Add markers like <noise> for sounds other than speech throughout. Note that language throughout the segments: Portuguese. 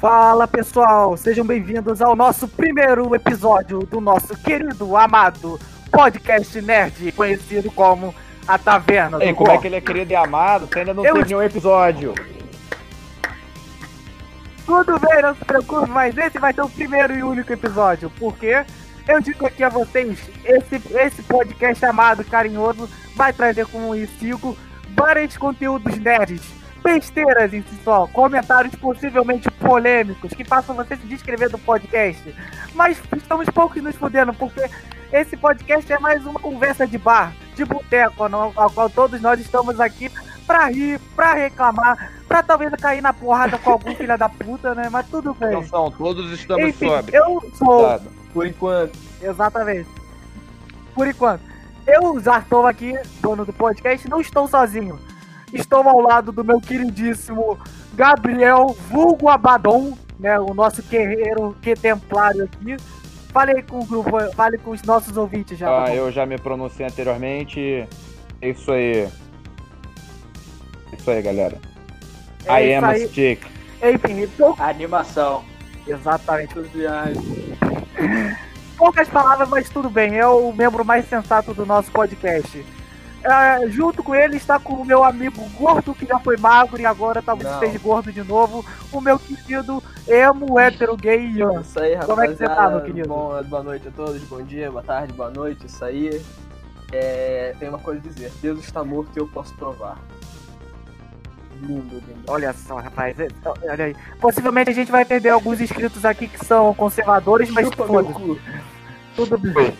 Fala pessoal, sejam bem-vindos ao nosso primeiro episódio do nosso querido, amado podcast nerd, conhecido como A Taverna do Ei, como é que ele é querido e amado? Você ainda não Eu- teve nenhum episódio. Tudo bem, não se preocupe, mas esse vai ser o primeiro e único episódio, porque eu digo aqui a vocês, esse, esse podcast amado, carinhoso, vai trazer como instigo vários conteúdos nerds, besteiras em si só, comentários possivelmente polêmicos, que façam você se descrever do podcast. Mas estamos poucos nos fudendo, porque esse podcast é mais uma conversa de bar, de boteco, ao qual todos nós estamos aqui pra rir, pra reclamar, pra talvez cair na porrada com algum filho da puta, né? Mas tudo bem. Atenção, todos estamos Enfim, sóbrios. eu sou. Por enquanto. Exatamente. Por enquanto. Eu estou aqui, dono do podcast, não estou sozinho. Estou ao lado do meu queridíssimo Gabriel Vulgo Abaddon, né? O nosso guerreiro que templário aqui. Falei com o grupo, fale com os nossos ouvintes já. Ah, Abaddon. eu já me pronunciei anteriormente. É isso aí. É Isso aí, galera. É I am a aí. stick. Enfim, pou- Animação. exatamente. Poucas palavras, mas tudo bem. É o membro mais sensato do nosso podcast. É, junto com ele está com o meu amigo gordo, que já foi magro e agora Não. esteja gordo de novo. O meu querido emo, hétero, gay Ian. Isso aí. Como é que você tá, meu querido? Bom, boa noite a todos, bom dia, boa tarde, boa noite. Isso aí. É, tem uma coisa a dizer. Deus está morto e eu posso provar. Lindo, lindo. Olha só, rapaz. é- Olha aí. Possivelmente a gente vai perder alguns inscritos aqui que são conservadores, mas Chupa meu foda cu. tudo bem.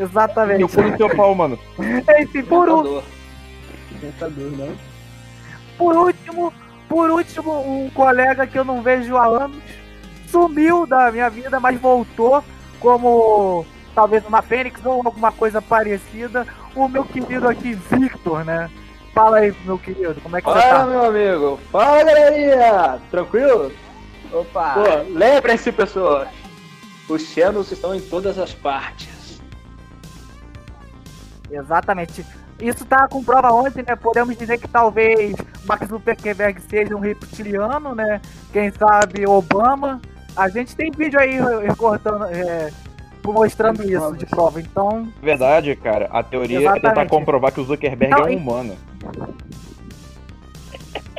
Exatamente. Eu fui no teu pau, mano. Enfim, por, um- Tentador. Tentador, né? Por último, por último, um colega que eu não vejo há anos sumiu da minha vida, mas voltou como talvez uma fênix ou alguma coisa parecida. O meu querido aqui, Victor, né? Fala aí, meu querido, como é que você Fala, tá? meu amigo. Fala, galerinha. Tranquilo? Opa! Pô, lembrem-se, pessoas. Os Xenos estão em todas as partes. Exatamente. Isso tá com prova ontem, né? Podemos dizer que talvez Max Zuckerberg seja um reptiliano, né? Quem sabe Obama. A gente tem vídeo aí recortando, é, mostrando isso de prova. Então, Verdade, cara. A teoria é tentar Exatamente. comprovar que o Zuckerberg Não, é e- um humano.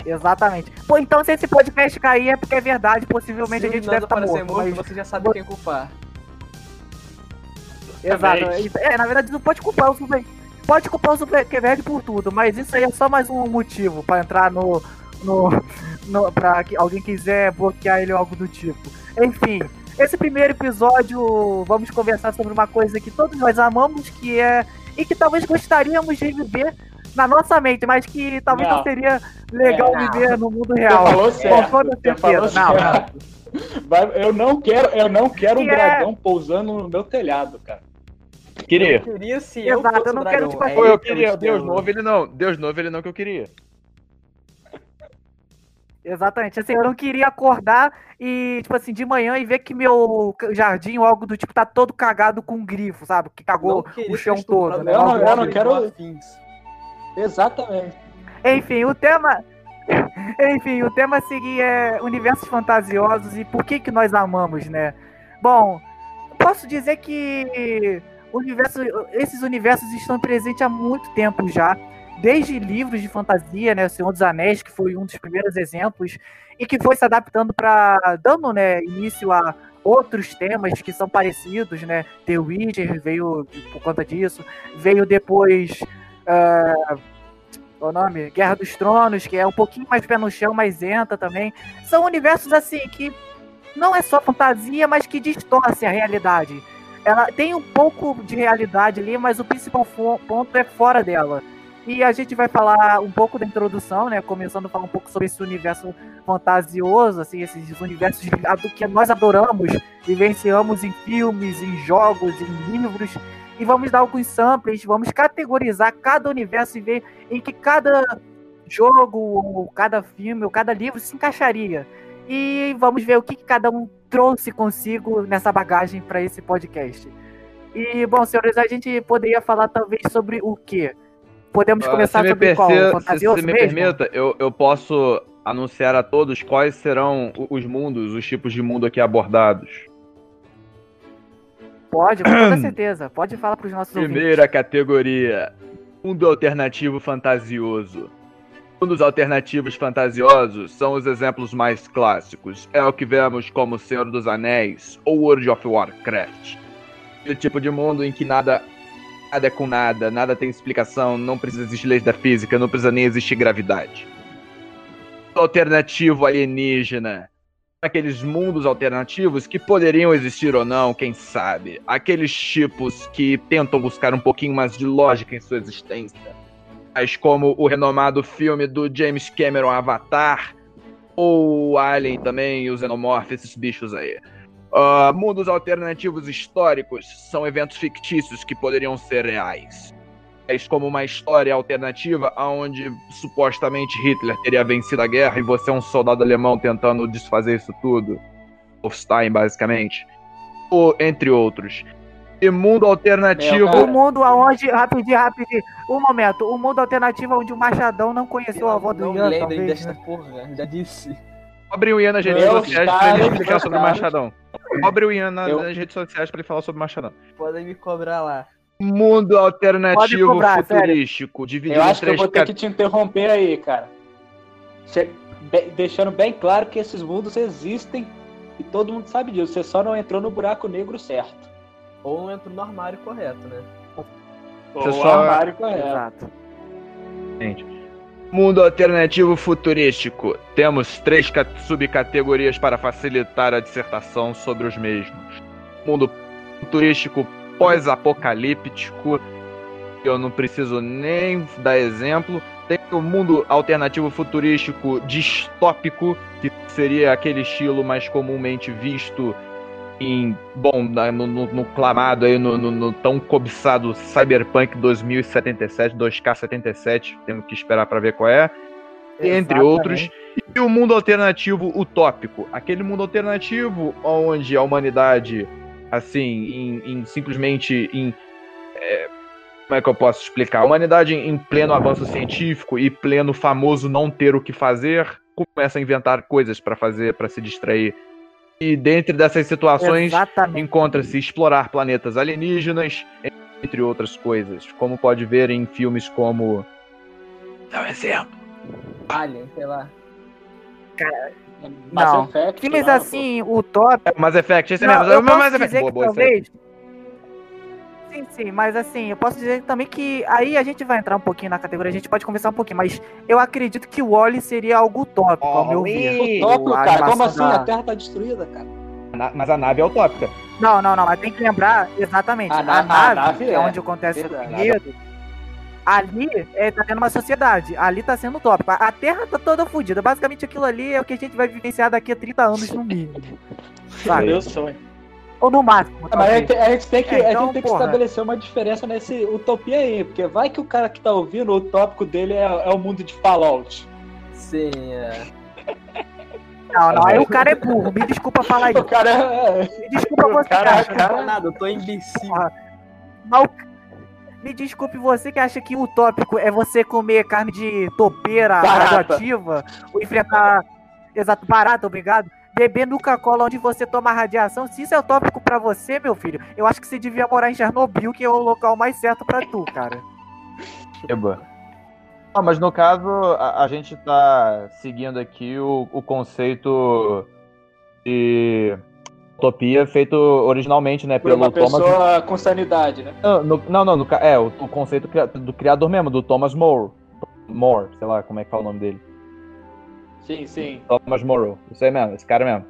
Exatamente. Pô, então se esse podcast cair é porque é verdade, possivelmente Se a gente deve estar aparecer morto. morto, mas- você já sabe quem culpar. Exato. Exatamente. É, na verdade não pode culpar o Zuckerberg. Pode culpar o Zuckerberg por tudo, mas isso aí é só mais um motivo pra entrar no. no, no pra que alguém quiser bloquear ele ou algo do tipo. Enfim, esse primeiro episódio vamos conversar sobre uma coisa que todos nós amamos, que é. e que talvez gostaríamos de viver na nossa mente, mas que talvez não, Não. seria legal É, não. viver no mundo Você real. falou Com certo. toda Você falou certeza. Não, certo. Vai- eu não quero, eu não quero um Que é- dragão pousando no meu telhado, cara. Queria. Eu queria se eu Exato, eu não quero, tipo, É Pô, eu queria. quero. Deus novo, ele não. Deus novo, ele não que eu queria. Exatamente. Assim, eu não queria acordar e, tipo assim, de manhã e ver que meu jardim ou algo do tipo tá todo cagado com grifo, sabe? Que cagou o chão todo, né? Eu não- eu não quero-. Exatamente. Enfim, o tema. <laughs> Enfim, o tema a seguir é universos fantasiosos e por que que nós amamos, né? Bom, posso dizer que universo, esses universos estão presentes há muito tempo já. Desde livros de fantasia, né? O Senhor dos Anéis, que foi um dos primeiros exemplos, e que foi se adaptando para dando né, início a outros temas que são parecidos, né? The Witcher veio por conta disso, veio depois. qual o nome? Guerra dos Tronos, que é um pouquinho mais pé no chão, mais enta também. São universos assim que não é só fantasia, mas que distorcem a realidade. Ela tem um pouco de realidade ali, mas o principal ponto é fora dela. E a gente vai falar um pouco da introdução, né? Começando a falar um pouco sobre esse universo fantasioso, assim, esses universos que nós adoramos, vivenciamos em filmes, em jogos, em livros. E vamos dar alguns samples, vamos categorizar cada universo e ver em que cada jogo, ou cada filme, ou cada livro se encaixaria. E vamos ver o que cada um trouxe consigo nessa bagagem para esse podcast. E, bom, senhores, a gente poderia falar talvez sobre o quê? Podemos Ah, começar me, sobre qual? se, Fantasioso se me mesmo? permita, eu, eu posso anunciar a todos quais serão o- os mundos, os tipos de mundo aqui abordados. Pode, com toda certeza. Pode falar pros nossos ouvintes. Primeira categoria: Mundo alternativo fantasioso. Mundos alternativos fantasiosos são os exemplos mais clássicos. É o que vemos como Senhor dos Anéis ou World of Warcraft. Aquele tipo de mundo em que nada, nada é com nada, nada tem explicação, não precisa existir leis da física, não precisa nem existir gravidade. Alternativo alienígena aqueles mundos alternativos que poderiam existir ou não, quem sabe. Aqueles tipos que tentam buscar um pouquinho mais de lógica em sua existência. Tais como o renomado filme do James Cameron Avatar, ou Alien também, e os Xenomorphs, esses bichos aí. Ah, mundos alternativos históricos são eventos fictícios que poderiam ser reais. Tais como uma história alternativa onde supostamente Hitler teria vencido a guerra e você é um soldado alemão tentando desfazer isso tudo. Wolfenstein, basicamente. Ou, entre outros. E mundo alternativo. Meu O mundo aonde. Rapidinho, rapidinho. Um momento. O mundo alternativo onde o Machadão não conheceu a avó do não Ian, lembrem talvez. desta Né? porra, já disse. Cobre o Ian nas redes sociais pra ele explicar sobre o. Machadão. Cobre o Ian na- Eu- nas redes sociais pra ele falar sobre o Machadão. Podem me cobrar lá. Mundo alternativo cobrar, futurístico, dividido Eu em acho que eu vou ter que te interromper aí, cara. Che- be- Deixando bem claro que esses mundos existem e todo mundo sabe disso. Você só não entrou no buraco negro certo. Ou entro no armário correto, né? Ou Você o só- armário correto. Exato. Mundo alternativo futurístico. Temos três ca- subcategorias para facilitar a dissertação sobre os mesmos. Mundo futurístico pós-apocalíptico. Eu não preciso nem dar exemplo. Tem o mundo alternativo futurístico distópico, que seria aquele estilo mais comumente visto em, bom, no, no- no clamado aí, no, no- tão cobiçado Cyberpunk 2077, 2K77, temos que esperar para ver qual é, entre Exatamente. outros. E o mundo alternativo utópico, aquele mundo alternativo onde a humanidade, assim, em, em- simplesmente em é, como é que eu posso explicar? A humanidade em pleno avanço científico e pleno famoso não ter o que fazer, começa a inventar coisas para fazer, para se distrair. E dentre dessas situações, encontra-se explorar planetas alienígenas, entre outras coisas, como pode ver em filmes como. Dá um exemplo. Alien, sei lá. Mass Não. Effect, Filmes lá, assim, utópicos. Mass Effect, esse Não, mesmo. eu posso Mass Effect. Boa, boa, aí. Sim, sim, mas assim, eu posso dizer também que aí a gente vai entrar um pouquinho na categoria, a gente pode conversar um pouquinho, mas eu acredito que o Wally seria algo utópico, ao meu ver. Utópico, cara. Como assim? da- A Terra tá destruída, cara. Na- Mas a nave é utópica. Não, não, não, mas tem que lembrar, exatamente, A a, na- a nave, nave é é, onde acontece verdade. o enredo, ali é, tá tendo uma sociedade, ali tá sendo utópico. A Terra tá toda fodida, basicamente aquilo ali é o que a gente vai vivenciar daqui a 30 anos no mínimo. Sabe? Meu sonho. Ou no máximo, Ah, Mas a gente, a gente tem que, É, a então, gente tem que porra. estabelecer uma diferença nesse utopia aí, porque vai que o cara que tá ouvindo, o tópico dele é, é o mundo de Fallout. Sim, é. Não, não, aí o cara é burro, me desculpa falar <laughs> O isso. cara é. Me desculpa você, Cara, cara. Não fala nada, eu tô imbecil. Porra. Mas o- Me desculpe você que acha que o tópico é você comer carne de topeira radioativa, ou enfrentar. Exato, barata, obrigado. Beber Nuca-Cola onde você toma radiação. Se isso é utópico pra você, meu filho, eu acho que você devia morar em Chernobyl, que é o local mais certo pra tu, cara. Eba. Ah, mas no caso, a, a gente tá seguindo aqui o, o conceito de utopia feito originalmente, né, Por pelo uma Thomas... pessoa com sanidade, né? Não, no- não, não, no é, o, o conceito do criador mesmo, do Thomas More. More, sei lá como é que fala o nome dele. Sim, sim. Thomas Morrow. Isso aí mesmo, esse cara mesmo.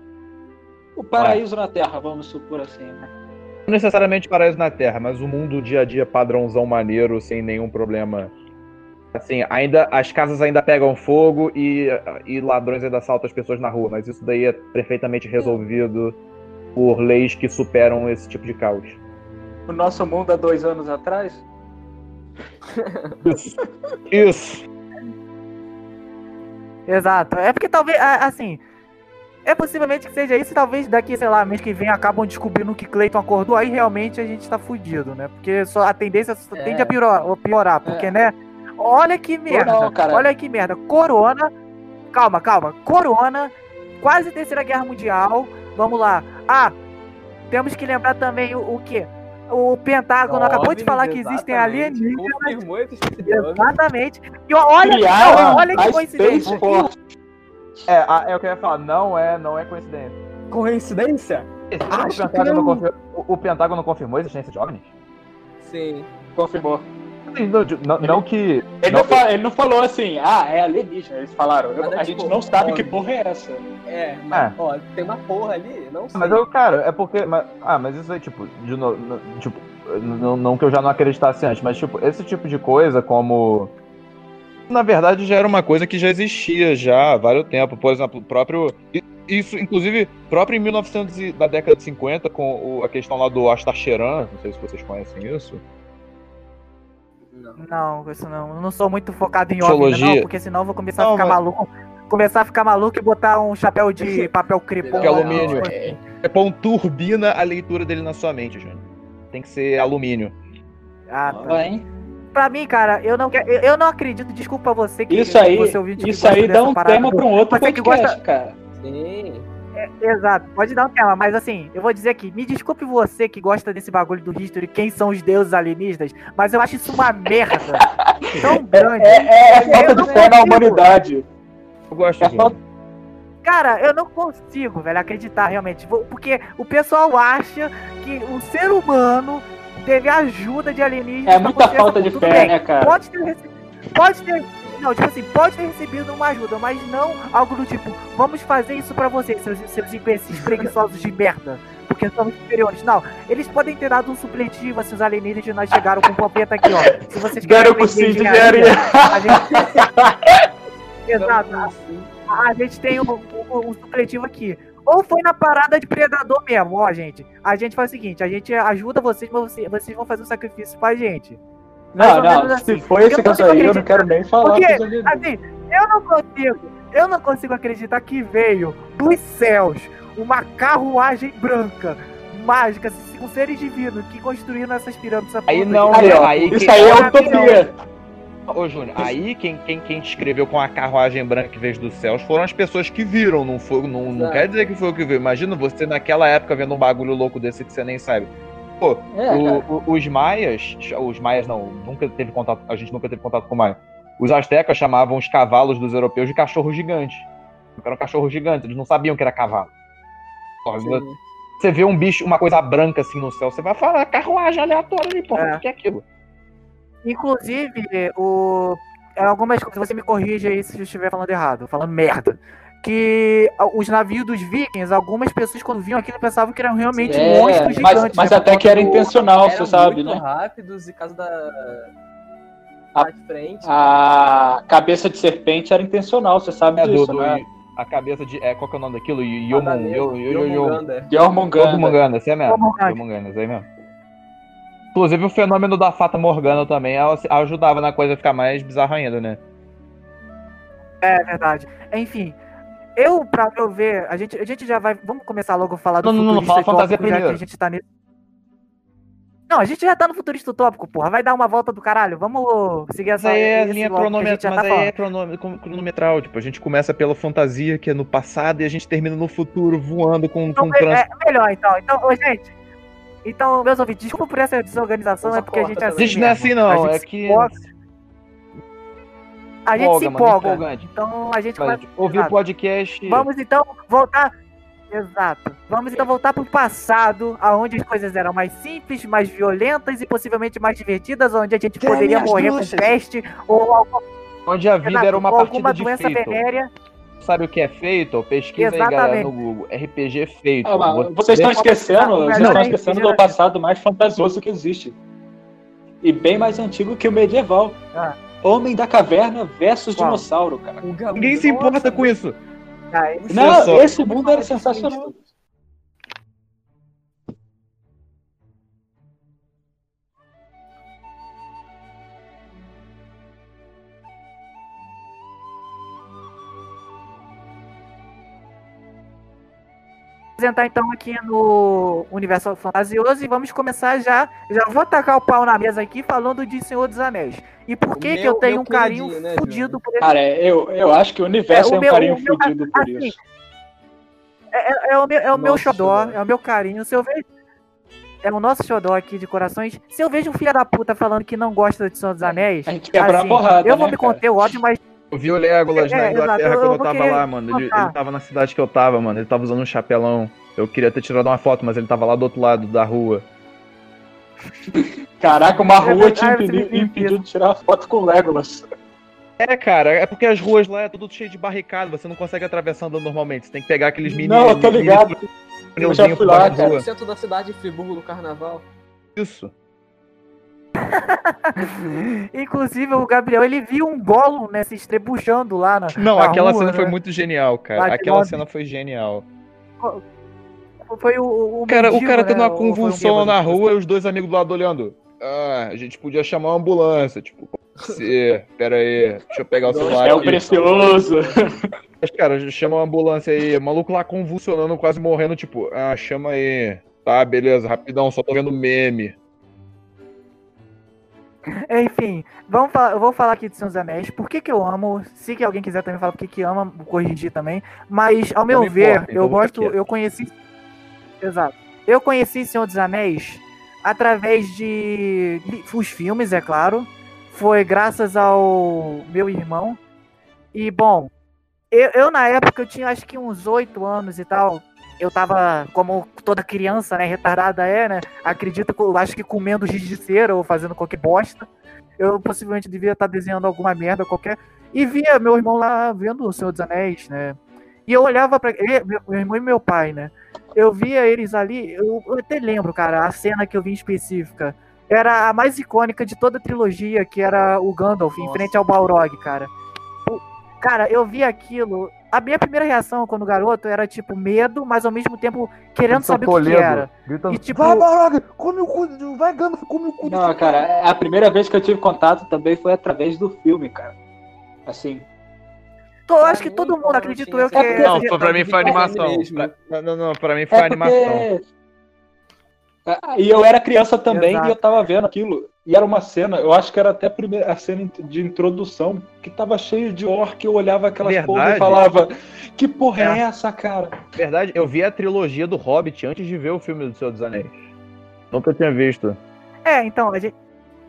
O paraíso na Terra, vamos supor assim, né? Não necessariamente paraíso na Terra, mas o mundo dia a dia padrãozão maneiro, sem nenhum problema. Assim, ainda as casas ainda pegam fogo e, e ladrões ainda assaltam as pessoas na rua, mas isso daí é perfeitamente resolvido por leis que superam esse tipo de caos. O nosso mundo há dois anos atrás. Isso. Isso. Exato. É porque talvez, assim. É possivelmente que seja isso, talvez daqui, sei lá, mês que vem acabam descobrindo que Clayton acordou, aí realmente a gente tá fudido, né? Porque só a tendência só É. tende a piorar, piorar porque, É. né? Olha que merda. não, cara. Olha que merda. Corona calma, calma. Corona, quase terceira guerra mundial. Vamos lá. Ah, temos que lembrar também o, o quê? O Pentágono acabou de falar que existem alienígenas. Confirmou. Exatamente. E olha, Criaram olha que coincidência. É, é o que eu ia falar, não é, não é coincidência. Coincidência? O Acho que Pentágono, não. confir- o- o Pentágono confirmou a existência de OVNIs? Sim. Confirmou. Sim, Não, não- não que. Ele não, fa- ele não falou assim, ah, é alienígena. Eles falaram, eu- é a gente tipo, não sabe que porra é essa. É, mas, É. ó, tem uma porra ali, não sei. Mas eu, cara, é porque. mas- ah, mas isso aí, tipo, de novo. no- Tipo, não, não que eu já não acreditasse antes, mas, tipo, esse tipo de coisa, como. Na verdade, já era uma coisa que já existia já há vários tempo. Por exemplo, o próprio. Isso, inclusive, próprio em 1900 e- da década de 50, com o- a questão lá do Astacheran, não sei se vocês conhecem isso. Não. Não, isso não. Eu não sou muito focado em OVNI, Sociologia. não, porque senão eu vou começar a Não, ficar mas- maluco. Começar a ficar maluco e botar um chapéu de papel crepom. Que é alumínio. É, É pão turbina a leitura dele na sua mente, Júnior. Tem que ser alumínio. Ah, tá. Vai, hein? Pra mim, cara, eu não, quero- eu não acredito, desculpa você que Isso aí, você ouvinte que isso aí dá um parada tema pra um outro Você que podcast, gosta- cara. Sim. Exato, pode dar um tema, mas assim, eu vou dizer aqui, me desculpe você que gosta desse bagulho do History, quem são os deuses alienígenas, mas eu acho isso uma merda <laughs> tão grande. É, é, é falta de fé na humanidade. Eu gosto É. Cara, eu não consigo, velho, acreditar realmente. Porque o pessoal acha que o ser humano teve ajuda de alienígenas. É muita falta de porra. Tudo fé, bem, né, cara? Pode ter recebido. Pode ter. Não, tipo assim, pode ter recebido uma ajuda, mas não algo do tipo, vamos fazer isso pra vocês, seus, seus imbecis preguiçosos de merda. Porque somos superiores. Não, eles podem ter dado um supletivo, assim, os alienígenas chegaram com papeta aqui, ó. Se vocês Deram querem pro Cid de engenharia, a gente... <laughs> Exato. A gente tem um, um- um supletivo aqui. Ou foi na parada de predador mesmo, ó, gente. A gente faz o seguinte, a gente ajuda vocês, mas vocês, vocês vão fazer um sacrifício pra gente. Não, não, menos se assim. foi esse aí, eu não quero nem falar Porque, assim, eu não consigo, eu não consigo acreditar que veio dos céus uma carruagem branca, mágica, assim, com seres divinos que construíram essas pirâmides. Aí não. Aí, ó, aí isso aí é utopia. Ô, Júnior, aí quem, quem, quem descreveu com a carruagem branca que veio dos céus foram as pessoas que viram, não foi, não, não quer dizer que foi o que viu. Imagina você naquela época vendo um bagulho louco desse que você nem sabe. Pô, É, o- o- os maias, os maias não, nunca teve contato, a gente nunca teve contato com maia. Os astecas chamavam os cavalos dos europeus de cachorro gigante. Eram cachorros gigantes, eles não sabiam que era cavalo. Sim. Você vê um bicho, uma coisa branca assim no céu, você vai falar, carruagem aleatória ali, porra, É. o que é aquilo? Inclusive, o... algumas coisas, você me corrige aí se eu estiver falando errado, falando merda. Que os navios dos vikings, algumas pessoas quando viam aquilo pensavam que eram realmente É, monstros mas, gigantes. mas né, até que era intencional, Eram você sabe, muito né? rápidos e caso da. A- frente. A cabeça de serpente era intencional, você sabe É, disso, do- né? a cabeça de. É, qual que é o nome daquilo? Jormungandr. Yormungandr, esse é mesmo. Aí mesmo. Inclusive o fenômeno da Fata Morgana também ajudava na coisa a ficar mais bizarra ainda, né? É verdade. Enfim, eu, pra meu ver, a gente, a gente já vai. Vamos começar logo a falar do Não, não, não, futurista fala fantasia utópico, que primeiro. a gente tá nesse. Não, a gente já tá no futurista utópico, porra. Vai dar uma volta do caralho. Vamos seguir Mas essa aí é linha a cronometral, mas tá aí é cronome- cron- cronometral, tipo, a gente começa pela fantasia, que é no passado, e a gente termina no futuro, voando com, Então, com é, trans... é melhor, então. Então, ô, gente. Então, meus ouvintes, desculpa por essa desorganização, Usa é porque a gente é assim. também. Gente, não é mesmo. assim, não, A gente é se que- empolga- A gente se Empolga, mano, empolgante. Então a gente vai. ouvir o podcast... Vamos então voltar. Exato. Vamos então voltar pro passado, aonde as coisas eram mais simples, mais violentas e possivelmente mais divertidas, onde a gente poderia morrer bruxas? com peste ou, alguma- Onde a vida exato, era uma partida de doença feito. venérea. Sabe o que é feito? Pesquisa aí, galera, Exatamente. no Google. RPG feito. Ah, Você- vocês estão esquecendo, Não, vocês não, estão esquecendo do passado mais fantasioso que existe. E bem mais antigo que o medieval. Ah. Homem da caverna versus Qual? dinossauro, cara. Ninguém se importa Nossa, com isso. Ah, esse- Não, só. esse mundo era sensacional. Apresentar então aqui no Universo Fantasioso e vamos começar já. Já vou tacar o pau na mesa aqui falando de Senhor dos Anéis. E por que, que eu meu- tenho meu um carinho né, fudido por esse Cara, eu, eu acho que o universo É, é, o um meu- carinho o meu- fudido por assim, isso. É, é- é o meu, é o meu xodó, xodó. é o meu carinho. Se eu vejo. É o nosso xodó aqui de corações. Se eu vejo um filho da puta falando que não gosta de Senhor dos Anéis. A gente quebra assim, uma porrada, eu vou né, me cara? conter, óbvio, mas. Eu vi o Legolas É, na é, Inglaterra eu- quando eu tava lá, mano. Ele, ele tava na cidade que eu tava, mano. Ele tava usando um chapelão. Eu queria ter tirado uma foto, mas ele tava lá do outro lado da rua. <laughs> Caraca, uma É rua te impediu, impediu de tirar foto com o Legolas. É, cara, é porque as ruas lá é tudo cheio de barricada, você não consegue atravessar andando normalmente. Você tem que pegar aqueles mini. Não, eu tô ligado. mini Eu já fui lá, cara. No centro da cidade de Friburgo no carnaval. Isso. <laughs> Inclusive, o Gabriel, ele viu um Gollum, né, se estrebuchando lá na. Não, na aquela rua, cena né? foi muito genial, Lá cara. de Aquela cena foi genial. Foi o. O, O cara, o mendigo, cara tendo né, uma um convulsão bêbado? na rua e os dois amigos do lado olhando. Ah, a gente podia chamar uma ambulância. Tipo, você, pera aí, deixa eu pegar o celular. É o precioso. Mas, cara, chama uma ambulância aí. O maluco lá convulsionando, quase morrendo. Tipo, ah, chama aí. Tá, beleza, rapidão, só tô vendo meme. Enfim, vamos falar, eu vou falar aqui de Senhor dos Anéis. Por que, que eu amo? Se que alguém quiser também falar por que, que ama, corrigir também. Mas, ao meu me ver, importa, então eu gosto. quieto. Eu conheci. Exato. Eu conheci Senhor dos Anéis através de. os filmes, é claro. Foi graças ao meu irmão. E, bom, eu, eu, na época eu tinha acho que uns oito anos e tal. Eu tava, como toda criança, né, retardada é, né? Acredito, que eu acho que comendo giz de cera ou fazendo qualquer bosta. Eu possivelmente devia estar desenhando alguma merda qualquer. E via meu irmão lá vendo o Senhor dos Anéis, né? E eu olhava pra ele, meu irmão e meu pai, né? Eu via eles ali, eu, eu até lembro, cara, a cena que eu vi em específica. Era a mais icônica de toda a trilogia, que era o Gandalf em Nossa. frente ao Balrog, cara. Cara, eu vi aquilo. A minha primeira reação quando garoto era tipo medo, mas ao mesmo tempo querendo saber o que, era. Gritando, E, tipo- vai, Barog, come o cu, vai, Gandalf, come o cu Não, cara, a primeira vez que eu tive contato também foi através do filme, cara. Assim, Tô, Pra acho que todo mundo, acredito eu, que é. Não, foi pra mim foi É animação. Pra- Não, não, não, pra mim foi é animação. porque... Ah, E eu era criança também Exato. e eu tava vendo aquilo. E era uma cena, eu acho que era até a, primeira, a cena de introdução, que tava cheio de orc, eu olhava aquelas porra e falava, que porra é, É. essa, cara? Verdade, eu vi a trilogia do Hobbit antes de ver o filme do Senhor dos Anéis. Nunca tinha visto. É, então, a gente-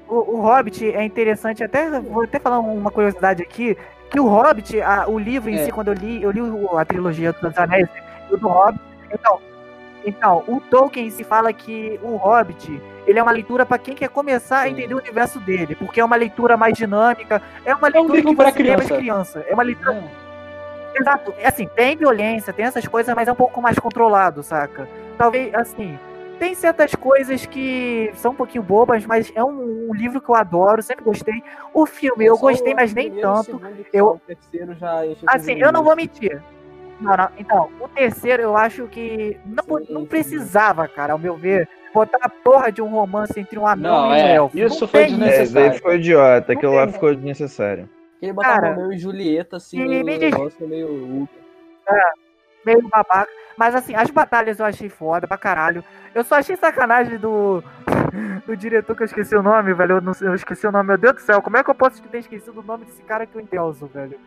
o, o Hobbit é interessante, até vou até falar uma curiosidade aqui, que o Hobbit, a- o livro em É. si, quando eu li, eu li o- a trilogia dos Anéis e o do Hobbit, então, então, o Tolkien se fala que o Hobbit, ele é uma leitura para quem quer começar a Sim. entender o universo dele, porque é uma leitura mais dinâmica, é uma um leitura você lê mais criança. criança, é uma leitura Exato. É Assim, tem violência, tem essas coisas, mas é um pouco mais controlado, saca? Talvez, assim, tem certas coisas que são um pouquinho bobas, mas é um, um livro que eu adoro, sempre gostei. O filme eu Só gostei, mas nem primeiro, tanto. segundo, Eu- terceiro já Assim, eu não vou mentir. Não, não, então, o terceiro eu acho que não, Sim, não sim. precisava, cara, ao meu ver, botar a porra de um romance entre um anão Não, e um é, elfo. isso Não foi É, desnecessário. isso aí ficou idiota, aquilo lá ficou desnecessário. Ele botava Cara, Romeu e Julieta, assim, meio me diz- negócio meio ultra. meio babaca. Mas assim, as batalhas eu achei foda pra caralho. Eu só achei sacanagem do, <laughs> do diretor que eu esqueci o nome, velho. Eu, não, sei- eu esqueci o nome, meu Deus do céu. Como é que eu posso ter esquecido o nome desse cara que eu endelzo, velho?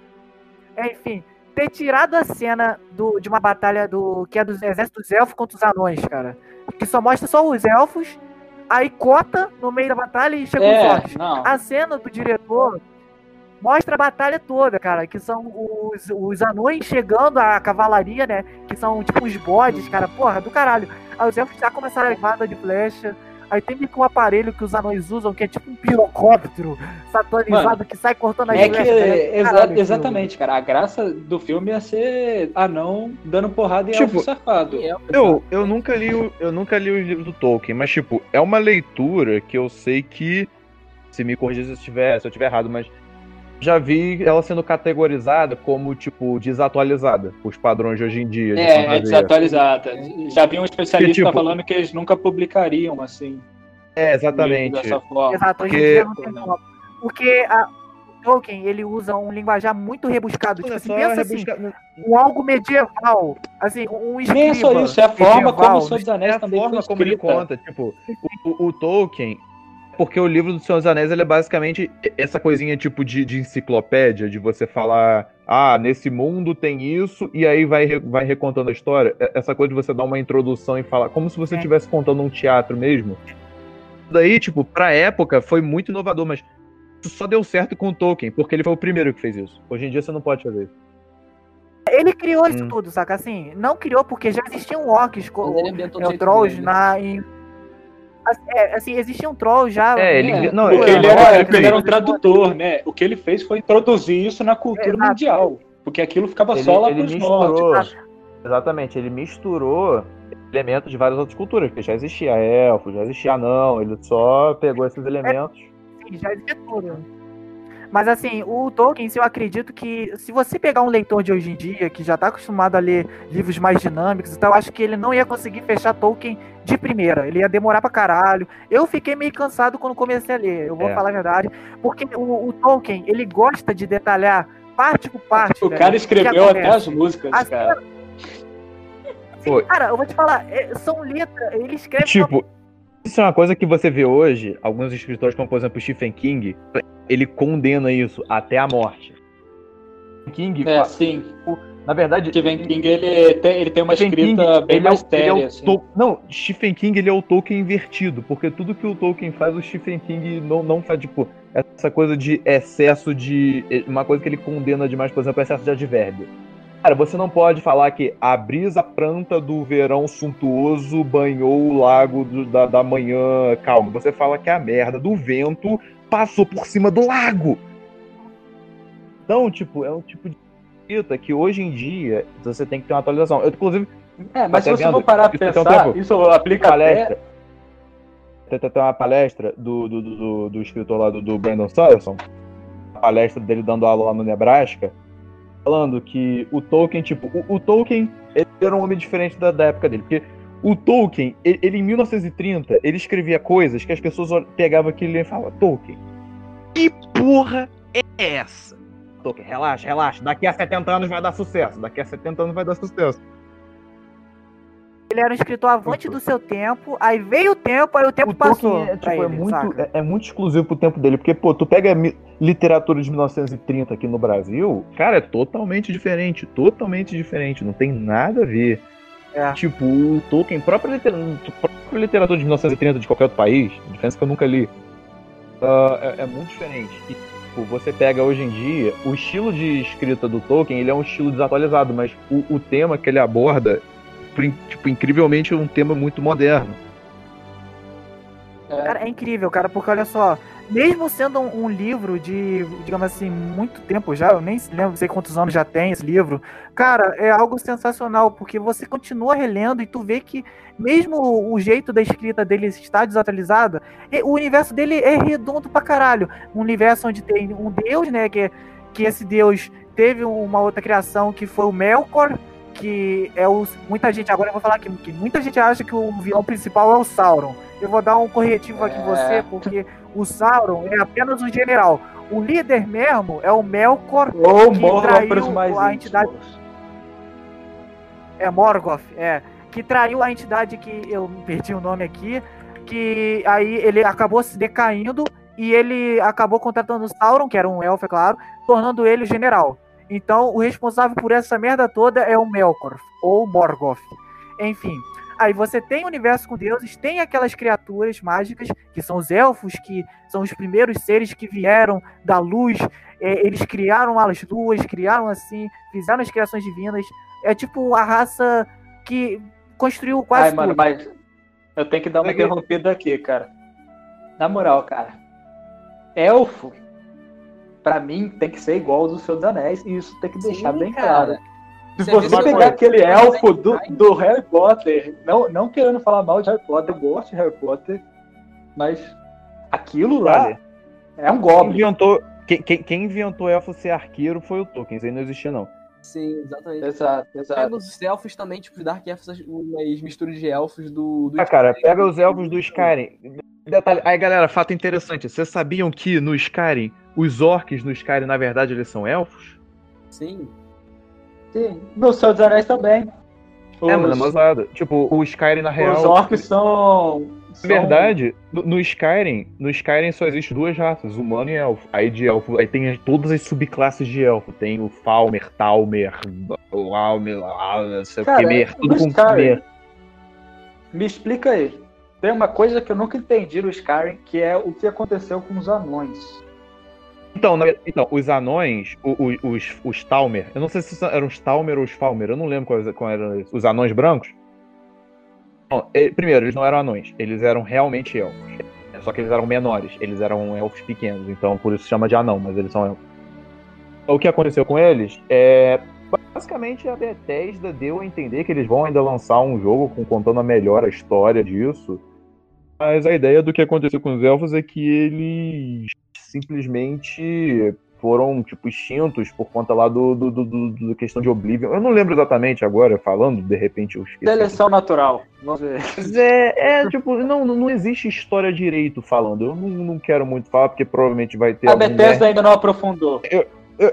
É, enfim, ter tirado a cena do, de uma batalha do que é dos exércitos dos elfos contra os anões, cara. Que só mostra só os elfos, aí cota no meio da batalha e chega os É, orcs. não. A cena do diretor mostra a batalha toda, cara. Que são os, os anões chegando, a cavalaria, né? Que são tipo os bodes, cara. Porra, do caralho. Aí os elfos já começaram a levada de flecha. Aí tem meio que um aparelho que os anões usam, que é tipo um pirocóptero satanizado Mano, que sai cortando as É que, Caralho, exatamente, cara. A graça do filme ia ser anão dando porrada em Tipo, elfo safado. E é, Eu, eu nunca li o, eu nunca li os livros do Tolkien, mas tipo, é uma leitura que eu sei que se me corrigir se eu estiver, se eu estiver errado, mas já vi ela sendo categorizada como tipo desatualizada, os padrões de hoje em dia. de É, é fantasia. desatualizada. Já vi um especialista tipo- falando que eles nunca publicariam, assim. É, exatamente. Dessa forma. Exato, hoje em Porque- dia não tem como. Porque a- Tolkien, ele usa um linguajar muito rebuscado. Tipo, assim, pensa assim, rebusca- um algo medieval. Assim, um escriba Nem é só isso, é a forma como medieval, o Senhor dos Anéis é a também forma foi como ele conta, tipo, o, o- o Tolkien, porque o livro do Senhor dos Anéis ele é basicamente essa coisinha tipo de, de enciclopédia, de você falar, ah, nesse mundo tem isso, e aí vai, vai recontando a história. É- Essa coisa de você dar uma introdução e falar, como se você É. estivesse contando um teatro mesmo. Daí, tipo, pra época foi muito inovador, mas isso só deu certo com o Tolkien, porque ele foi o primeiro que fez isso. Hoje em dia você não pode fazer isso. Ele criou isso Hum. tudo, saca? Assim, não criou porque já existiam orcs, do é, trolls dele. na. Em, é, assim, existiam trolls já. É, ele- né? não, É, ele não, era, é, ele era um tradutor, né? O que ele fez foi introduzir isso na cultura Exato. mundial. Porque aquilo ficava Ele, só lá ele pros misturou. nórdicos. Exatamente, ele misturou elementos de várias outras culturas, porque já existia elfo, já existia anão, ele só pegou esses elementos. Sim, já existia tudo. Mas assim, o Tolkien, se eu acredito que se você pegar um leitor de hoje em dia, que já tá acostumado a ler livros mais dinâmicos, então eu acho que ele não ia conseguir fechar Tolkien de primeira. Ele ia demorar pra caralho. Eu fiquei meio cansado quando comecei a ler, eu vou É. falar a verdade. Porque o, o Tolkien, ele gosta de detalhar parte por parte. O velho, cara escreveu até as músicas, As cara. Pô. Cara, eu vou te falar, é, são letras, ele escreve Tipo, isso é uma coisa que você vê hoje, alguns escritores, como por exemplo Stephen King, ele condena isso até a morte. King, É, sim. na verdade, Stephen King, ele tem, ele tem uma Stephen escrita King, bem ele é o- mais é séria, assim. Tol- Não, Stephen King ele é o Tolkien invertido, porque tudo que o Tolkien faz, o Stephen King não, não faz, tipo, essa coisa de excesso de. Uma coisa que ele condena demais, por exemplo, é excesso de advérbio. Cara, você não pode falar que a brisa pranta do verão suntuoso banhou o lago do- da, da manhã calma. Você fala que a merda do vento passou por cima do lago. Então, tipo, é um tipo de escrita que hoje em dia você tem que ter uma atualização. Eu, inclusive, É, mas se Tá você for parar pra um pensar, tempo. isso aplica até... palestra. Tem, tem- uma palestra do, do, do, do- do escritor lá do, do Brandon Sanderson, a palestra dele dando aula lá no Nebraska, falando que o Tolkien, tipo, o, o Tolkien ele era um homem diferente da, da época dele, porque o Tolkien, ele, ele, em 1930, ele escrevia coisas que as pessoas pegavam aquilo e falavam, Tolkien, que porra é essa? Tolkien, relaxa, relaxa, daqui a 70 anos vai dar sucesso, daqui a 70 anos vai dar sucesso. Ele era um escritor avante do seu tempo, aí veio o tempo, aí o tempo o passou. Tolkien é, tipo, é ele, muito, saca? é, é muito exclusivo pro tempo dele. Porque, pô, tu pega literatura de 1930 aqui no Brasil, cara, é totalmente diferente. Totalmente diferente. Não tem nada a ver. É. Tipo, o Tolkien, própria, liter- própria literatura de 1930 de qualquer outro país, diferença que eu nunca li, ah, é, é muito diferente. E, tipo, você pega hoje em dia, o estilo de escrita do Tolkien, ele é um estilo desatualizado, mas o, o tema que ele aborda, tipo, incrivelmente é um tema muito moderno. Cara, é incrível, cara, porque olha só, mesmo sendo um, um livro de, digamos assim, muito tempo já, eu nem lembro, não sei quantos anos já tem esse livro, cara, é algo sensacional, porque você continua relendo e tu vê que mesmo o jeito da escrita dele está desatualizada, o universo dele é redondo pra caralho. Um universo onde tem um deus, né, que, que esse deus teve uma outra criação que foi o Melkor, que é o. Muita gente, agora eu vou falar que, que muita gente acha que o vilão principal é o Sauron. Eu vou dar um corretivo aqui em É. você, porque o Sauron é apenas um general. O líder mesmo é o Melkor, Ou que morram traiu mais a entidade- íntimos. é Morgoth, é, que traiu a entidade que eu perdi o nome aqui, que aí ele acabou se decaindo e ele acabou contratando o Sauron, que era um elfo, é claro, tornando ele o general. Então, o responsável por essa merda toda é o Melkor, ou Morgoth. Enfim, aí você tem o universo com deuses, tem aquelas criaturas mágicas, que são os elfos, que são os primeiros seres que vieram da luz, é, eles criaram as luas, criaram assim, fizeram as criações divinas. É tipo a raça que construiu quase Ai, mano, tudo. mas eu tenho que dar uma Peguei. interrompida aqui, cara. Na moral, cara. Elfo, pra mim, tem que ser igual ao do Senhor dos Anéis. E isso tem que deixar Sim, bem cara. claro. Se Você você pegar aquele elfo do, do Harry Potter, não, não querendo falar mal de Harry Potter, eu gosto de Harry Potter, mas aquilo lá Olha, é um Quem goblin. inventou, quem, quem, quem inventou elfo ser arqueiro foi o Tolkien, isso aí não existia não. Sim, exatamente. Exato, Pega exato. os elfos também, tipo, os Dark Elfos, umas misturas de elfos do. do Ah, cara, pega os elfos do Skyrim. Detalhe, aí galera, fato interessante. Vocês sabiam que no Skyrim, os orcs no Skyrim, na verdade, eles são elfos? Sim. Sim. No Senhor dos Anéis também. É, mano, é Os- nada. Tipo, o Skyrim na real. Os orcs são. Na verdade, no, no Skyrim, no Skyrim só existe duas raças, humano e elfo. Aí de elfo, aí tem todas as subclasses de elfo. Tem o Falmer, Talmer, Almer, não sei o que, Mer, tudo com Skyrim- Mer. Me explica aí. Tem uma coisa que eu nunca entendi no Skyrim, que é o que aconteceu com os anões. Então, na- então, os anões, o- o- os, os Talmer, eu não sei se eram os Talmer ou os Falmer, eu não lembro quais, eram esses. Os anões brancos? Bom, eh, primeiro, eles não eram anões, eles eram realmente elfos. Só que eles eram menores, eles eram elfos pequenos, então por isso se chama de anão, mas eles são elfos. O que aconteceu com eles é. Basicamente a Bethesda deu a entender que eles vão ainda lançar um jogo com, contando a melhor a história disso. Mas a ideia do que aconteceu com os elfos é que eles simplesmente foram, tipo, extintos por conta lá do, do, do, do- do questão de Oblivion. Eu não lembro exatamente agora, falando, de repente eu esqueci. Seleção natural. Vamos ver. É, é, tipo, não, não existe história direito falando. Eu não, não quero muito falar, porque provavelmente vai ter A Bethesda nerd- ainda não aprofundou. Eu,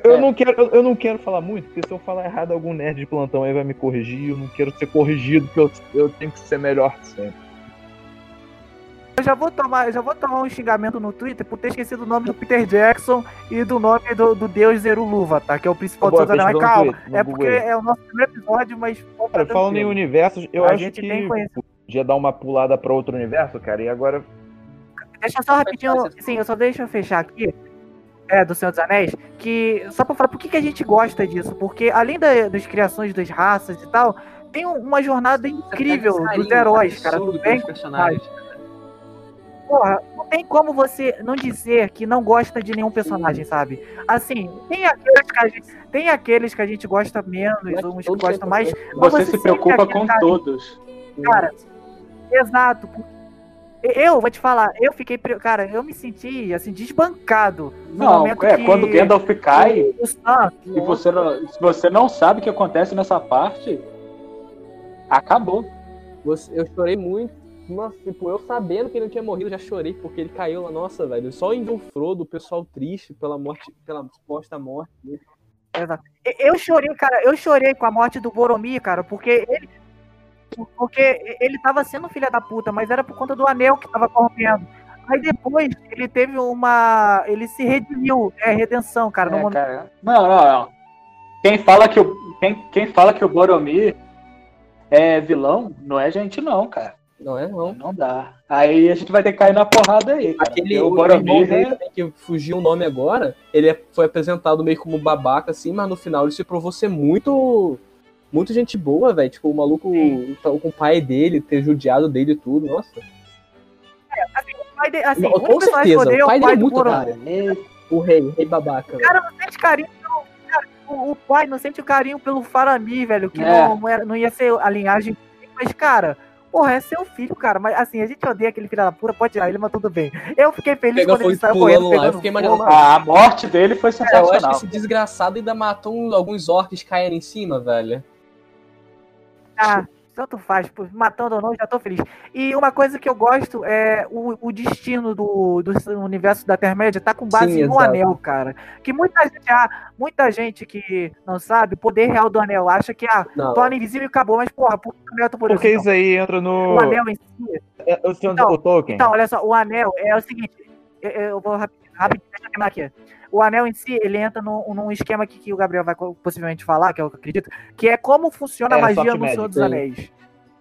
eu É. não quero, eu, eu não quero falar muito, porque se eu falar errado, algum nerd de plantão aí vai me corrigir. Eu não quero ser corrigido, porque eu, eu tenho que ser melhor sempre. Eu já vou tomar, já vou tomar um xingamento no Twitter por ter esquecido o nome do Peter Jackson e do nome do, do Deus Zeruluva, tá? Que é o principal do Boa, Senhor dos Mas calma, no é porque é o nosso primeiro episódio, mas. Cara, tá falando em universos, eu A acho gente que tem podia dar uma pulada pra outro universo, cara, e agora Deixa só rapidinho. Sim, eu só deixa eu fechar aqui. É, do Senhor dos Anéis, que só pra falar por que, que a gente gosta disso, porque além da- das criações das raças e tal, tem um- uma jornada incrível dos heróis, cara, do bem personagens. Porra, não tem como você não dizer que não gosta de nenhum personagem, sabe? Assim, tem aqueles que a gente, tem aqueles que a gente gosta menos, Mas uns que gostam mais. Você você se preocupa com carinho. todos. Cara, exato. Eu vou te falar, eu fiquei, cara, eu me senti assim desbancado no Não, momento é, que quando Gandalf cai o Sam, e você não, se você não sabe o que acontece nessa parte, acabou. Você- eu chorei muito. Nossa, tipo, eu sabendo que ele não tinha morrido, já chorei, porque ele caiu lá. Nossa, velho. Só em o Frodo, o pessoal triste pela morte, pela suposta morte dele. Exato. Eu chorei, cara, eu chorei com a morte do Boromir, cara, porque ele. Porque ele tava sendo filha da puta, mas era por conta do anel que tava corrompendo. Aí depois ele teve uma. Ele se redimiu, é redenção, cara. no É, momento- cara. Não, não, não. Quem fala que o, quem, quem fala que o Boromir é vilão, não é gente não, cara. Não é, não. Não dá. Aí a gente vai ter que cair na porrada aí, cara. Aquele o Boromir dele é... também, que fugiu o nome agora, ele é- foi apresentado meio como babaca, assim, mas no final ele se provou ser muito. Muito gente boa, velho. Tipo, o maluco tá com o pai dele, ter judiado dele e tudo. Nossa. O pai dele- assim, com certeza, o pai é dele é do muito cara. O rei, o rei babaca. cara não sente carinho. Cara, o, o pai não sente o carinho pelo Faramir, velho, que É. não, não, era- não ia ser a linhagem. Mas, cara, porra, é seu filho, cara. Mas assim, a gente odeia aquele filho da puta, pode tirar ele, mas tudo bem. Eu fiquei feliz Pega quando ele saiu pulando correndo, lá, eu pegando fiquei fogo. imaginando. A morte dele foi É, eu acho que sensacional. esse desgraçado ainda matou um- alguns orcs caindo em cima, velho. Ah, tanto faz, matando ou não, já tô feliz. E uma coisa que eu gosto é o, o destino do, do universo da Terra-média tá com base Sim, no exato. anel, cara. Que muita gente, ah, muita gente que não sabe, o poder real do anel acha que, ah, Não. torna invisível e acabou, mas porra, por que o anel é tão poderoso? Porque Então, isso aí entra no. O anel em si. É, o senhor Então, o Tolkien. Então, olha só, o anel é o seguinte, eu, eu vou rapidinho, rapidinho, deixa eu aqui. O anel em si, ele entra num, num esquema aqui que o Gabriel vai possivelmente falar, que é o que eu acredito, que é como funciona É, a magia no Senhor dos sim. Anéis.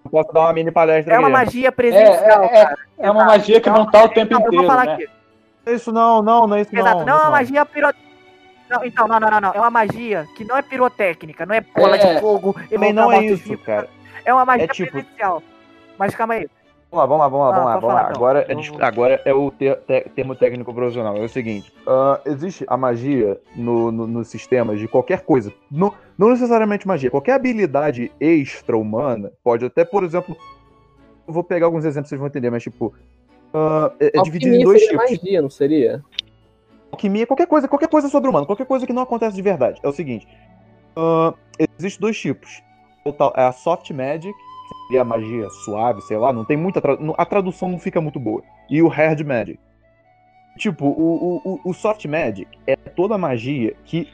Posso dar uma mini palestra É uma magia presencial, É, é, é. cara. É uma magia que não tá o tempo Não, eu vou inteiro, falar né? aqui. Isso não, não, não é isso Exato, não. não é uma magia piro... Não, então, não, não, não, não. É uma magia que não é pirotécnica, não é bola É. de fogo. Também não é mortos isso, cara. É uma magia É tipo- presencial. Mas calma aí. Vamos lá, vamos lá, vamos lá, Ah, vamos lá. Vamos falar, lá. então. Agora, é, agora é o ter- te- termo técnico profissional. É o seguinte: ah, existe a magia no, no- nos sistemas de qualquer coisa. Não, não necessariamente magia. Qualquer habilidade extra-humana pode até, por exemplo. Eu vou pegar alguns exemplos, vocês vão entender, mas tipo. ah, é, é dividido em dois tipos. magia, não seria? alquimia, qualquer coisa, qualquer coisa sobre humano, qualquer coisa que não acontece de verdade. É o seguinte: ah, existem dois tipos. O tal- É a soft magic, seria magia suave, sei lá, não tem muita. tra- A tradução não fica muito boa. e o Hard Magic. Tipo, o, o, o Soft Magic é toda magia que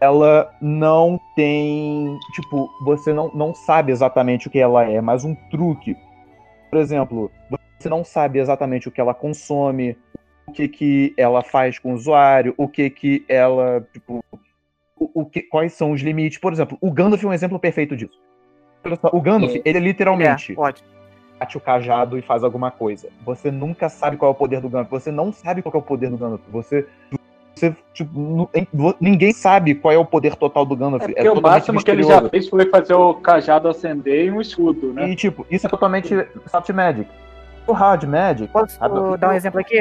ela não tem. Tipo, você não, não sabe exatamente o que ela é, mas um truque. Por exemplo, você não sabe exatamente o que ela consome, o que, que ela faz com o usuário, o que, que ela. Tipo, o, o que, quais são os limites. Por exemplo, o Gandalf é um exemplo perfeito disso. O Gandalf, ele é literalmente. É, bate o cajado e faz alguma coisa. Você nunca sabe qual é o poder do Gandalf. Você não sabe qual é o poder do Gandalf. Você. você tipo, ninguém sabe qual é o poder total do Gandalf. É, é o máximo que ele já fez foi fazer o cajado acender e um escudo, né? E, tipo, isso é totalmente soft magic. O hard magic. Posso dar um exemplo aqui?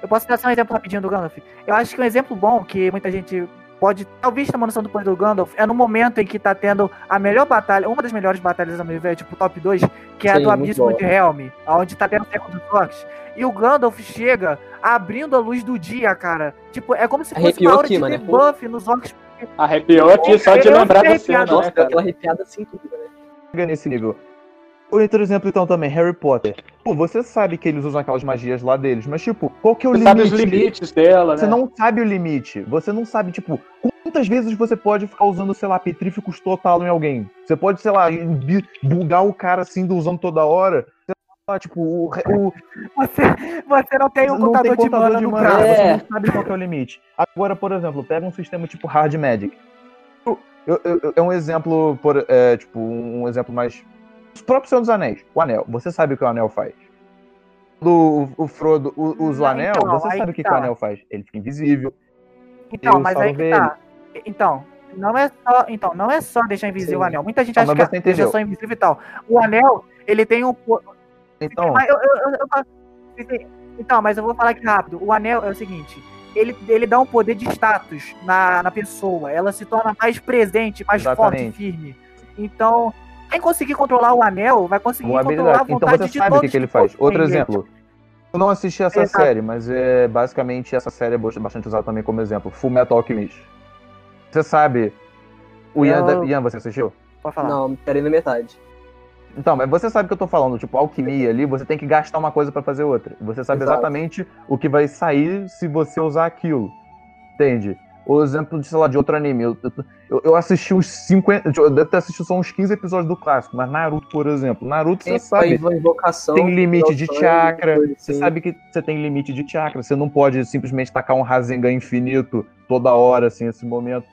Eu posso dar só um exemplo rapidinho do Gandalf. Eu acho que um exemplo bom que muita gente pode talvez uma noção do poder do Gandalf é no momento em que tá tendo a melhor batalha, uma das melhores batalhas, a meu ver, tipo top 2, que é Sim, a do Abismo de Helm, onde tá tendo o Teco dos Orcs. E o Gandalf chega abrindo a luz do dia, cara. Tipo, é como se fosse Arrepiou uma hora aqui, de mano. debuff nos Orcs. Arrepiou aqui só de Eu lembrar da cena, arrepiado. né, cara? Aquela arrepiada assim tudo, né? chega nesse nível. Outro exemplo, então, também, Harry Potter. Pô, você sabe que eles usam aquelas magias lá deles, mas, tipo, qual que é o Você limite? sabe os limites dela, né? Você não sabe o limite. Você não sabe, tipo, quantas vezes você pode ficar usando, sei lá, petríficos total em alguém. Você pode, sei lá, bugar o cara assim, do usando toda hora. Lá, tipo, o, o, Você, você não tem um não contador, tem de mana no mana, braço. você É. não sabe qual que é o limite. Agora, por exemplo, pega um sistema tipo Hard Magic. Eu- eu- eu- É um exemplo, por, é, tipo, um exemplo mais. Os próprios Senhor dos Anéis, o anel. Você sabe o que o anel faz. Do, o Frodo usa o Não, anel, então, você sabe o que, que o tá. anel faz. Ele fica invisível. Então, mas aí que tá. Então, não é só, então, não é só deixar invisível Sim. o anel. Muita gente Ah, acha que é deixa só invisível e tal. O anel, ele tem um. Então, Mas eu, eu, eu- então, mas eu vou falar aqui rápido. O anel é o seguinte. Ele, ele dá um poder de status na, na pessoa. Ela se torna mais presente, mais forte, Exatamente. firme. Então, quem conseguir controlar o anel vai conseguir uma controlar a habilidade. Então vontade você de sabe o que, que ele faz. Outro exemplo. Eu não assisti essa Exato. série, mas é basicamente essa série é bastante usada também como exemplo. Full Metal Alchemist. Você sabe. O Ian, Eu- Ian, você assistiu? Pode falar. Não, parei na metade. Então, mas você sabe o que eu tô falando, tipo, alquimia ali, você tem que gastar uma coisa pra fazer outra. Você sabe Exato. exatamente o que vai sair se você usar aquilo. Entende? O exemplo de, sei lá, de outro anime. Eu, eu, eu assisti uns 50. Eu devo ter assistido só uns 15 episódios do clássico, mas Naruto, por exemplo. Naruto, você Tem sabe. invocação. Tem limite de chakra. Você sabe que você tem limite de chakra. Você não pode simplesmente tacar um Rasengan infinito toda hora, assim, nesse momento.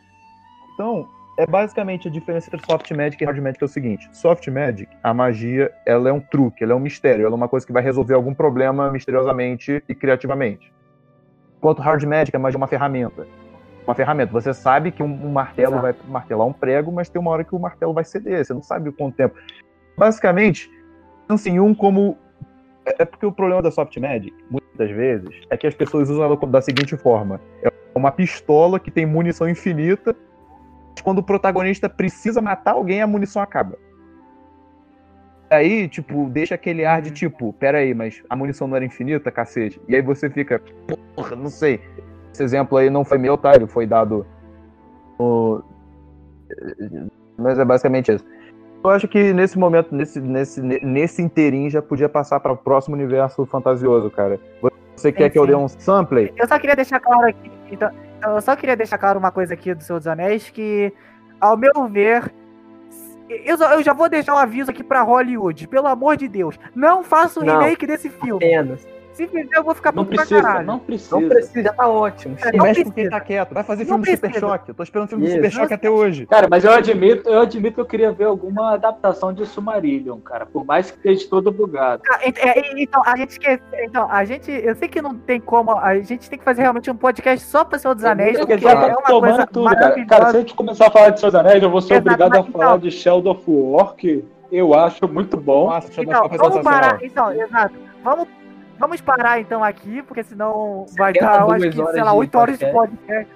Então, é basicamente a diferença entre soft magic e hard magic é o seguinte: soft magic, a magia, ela é um truque, ela é um mistério, ela é uma coisa que vai resolver algum problema misteriosamente e criativamente. Enquanto hard magic, a magia é uma ferramenta. Uma ferramenta. Você sabe que um, um martelo Exato. vai martelar um prego, mas tem uma hora que o martelo vai ceder. Você não sabe o quanto tempo. Basicamente, pensa em um como. É é porque o problema da soft magic, muitas vezes, é que as pessoas usam ela da seguinte forma: é uma pistola que tem munição infinita quando o protagonista precisa matar alguém, a munição acaba. Aí, tipo, deixa aquele ar de tipo, pera aí, mas a munição não era infinita, cacete. E aí você fica, porra, não sei. Esse exemplo aí não foi meu, tá? Ele foi dado no... Mas é basicamente isso. Eu acho que nesse momento, nesse, nesse, nesse interim, já podia passar para o próximo universo fantasioso, cara. Você quer Sim, que eu sim. dê um sample? Eu só queria deixar claro aqui. Então, eu só queria deixar claro uma coisa aqui do Senhor dos Anéis, que, ao meu ver. Eu, eu já vou deixar um aviso aqui pra Hollywood. Pelo amor de Deus. Não faça o Não. remake desse filme. Apenas. Se fizer, eu vou ficar Não puto pra precisa, caralho. não precisa. Não precisa, já tá ótimo. É, não Mexe com precisa. quem tá quieto. Vai fazer filme do Super. Choque. Eu tô esperando filme do Isso. Super Choque até hoje. Cara, mas eu admito, eu admito que eu queria ver alguma adaptação de Sumarillion, cara. Por mais que esteja todo bugado. Ah, é, Então, a gente quer. Então, a gente. Eu sei que não tem como. A gente tem que fazer realmente um podcast só pra Senhor dos Anéis, Porque já é tá uma tomando coisa tudo, cara. Cara, se a gente começar a falar de Seus Anéis, eu vou ser Exato, obrigado a mas falar então- de Shadow of War, que eu acho muito bom. Nossa, Então, uma vamos parar. Então, exato. Vamos, vamos parar então aqui, porque senão vai 72 dar, eu acho que, sei lá, de 8 horas de podcast.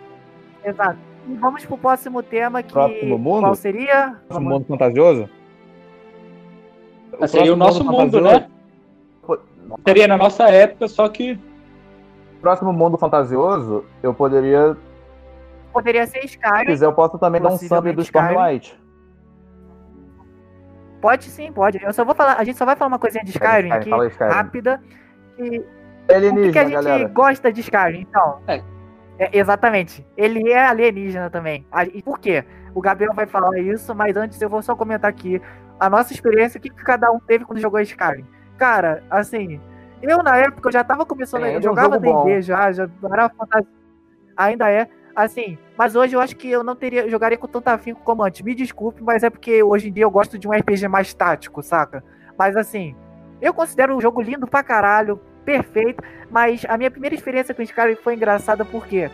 Exato. E vamos pro próximo tema que. Próximo mundo? Qual seria? Próximo mundo fantasioso? Seria o próximo nosso mundo, fantasioso- né? Seria na nossa época, só que Próximo mundo fantasioso, eu poderia. Poderia ser Se Skyrim. quiser, eu posso também dar um sample do. Stormlight. Pode sim, pode. Eu só vou falar. A gente só vai falar uma coisinha de Skyrim Skyrim, aqui, Skyrim. rápida. Que, Por que, que a alienígena, gente galera. gosta de Skyrim, então? É. É, exatamente. Ele é alienígena também. E por quê? O Gabriel vai falar isso, mas antes eu vou só comentar aqui a nossa experiência, o que, que cada um teve quando jogou Skyrim. Cara, assim, eu na época eu já tava começando, É, eu é um jogava. D&D já, já era fantasia. Ainda é, assim, mas hoje eu acho que eu não teria, jogaria com tanto afinco como antes. Me desculpe, mas é porque hoje em dia eu gosto de um RPG mais tático, saca? Mas assim, eu considero o jogo lindo pra caralho, perfeito, mas a minha primeira experiência com Skyrim foi engraçada porque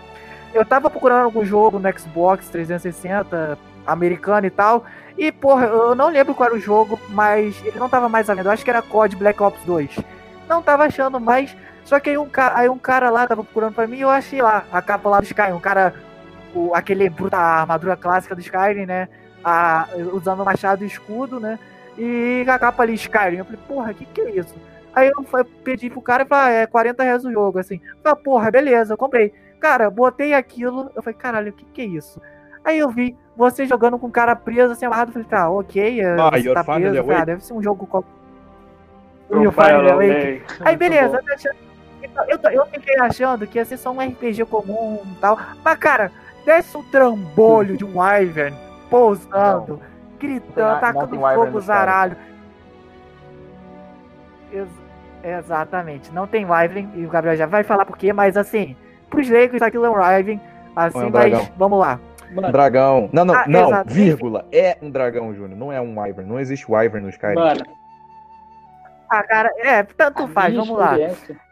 eu tava procurando algum jogo no Xbox 360 americano e tal, e porra, eu não lembro qual era o jogo, mas ele não tava mais eu acho que era COD Black Ops 2. Não tava achando mais, só que aí um, ca- aí um cara lá tava procurando pra mim e eu achei lá a capa lá do Skyrim, um cara, o, aquele bruta armadura clássica do Skyrim, né, a, usando machado e escudo, né, e a capa ali Skyrim, eu falei, porra, que que é isso? Aí eu pedi pro cara e falei, ah, é 40 reais o jogo, assim. Eu falei, porra, beleza, eu comprei. Cara, botei aquilo, eu falei, caralho, o que que é isso? Aí eu vi você jogando com o cara preso, assim, amarrado, eu falei, tá, ok, é, Ah, você tá preso, Awake. deve ser um jogo qual... Your Family Awake. Aí beleza, eu, eu, eu fiquei achando que ia ser só um RPG comum e tal, mas cara, desce um trambolho de um Wyvern pousando, gritando, não tacando Wyvern fogo no os zaralhos. Ex- exatamente, não tem Wyvern, e o Gabriel já vai falar por quê, mas assim, pros leigos aquilo é um Wyvern, assim, É um mas dragão. vamos lá. Mano, Dragão. Não, não, Ah, não, exato. vírgula. É um dragão, Júnior. Não é um Wyvern. Não existe Wyvern no Skyrim. mano, Ah, cara, é, tanto a faz, vamos lá.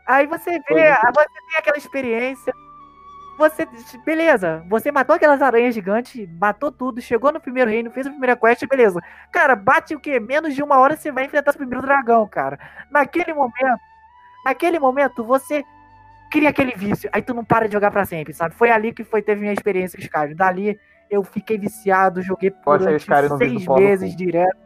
Aí você vê, você tem aquela experiência. Você, beleza, você matou aquelas aranhas gigantes, matou tudo, chegou no primeiro reino, fez a primeira quest, beleza. Cara, bate o quê? Menos de uma hora você vai enfrentar o primeiro dragão, cara. Naquele momento, naquele momento, você cria aquele vício, aí tu não para de jogar pra sempre, sabe? Foi ali que foi, teve minha experiência com Skyrim. Dali eu fiquei viciado, joguei vídeo seis meses direto.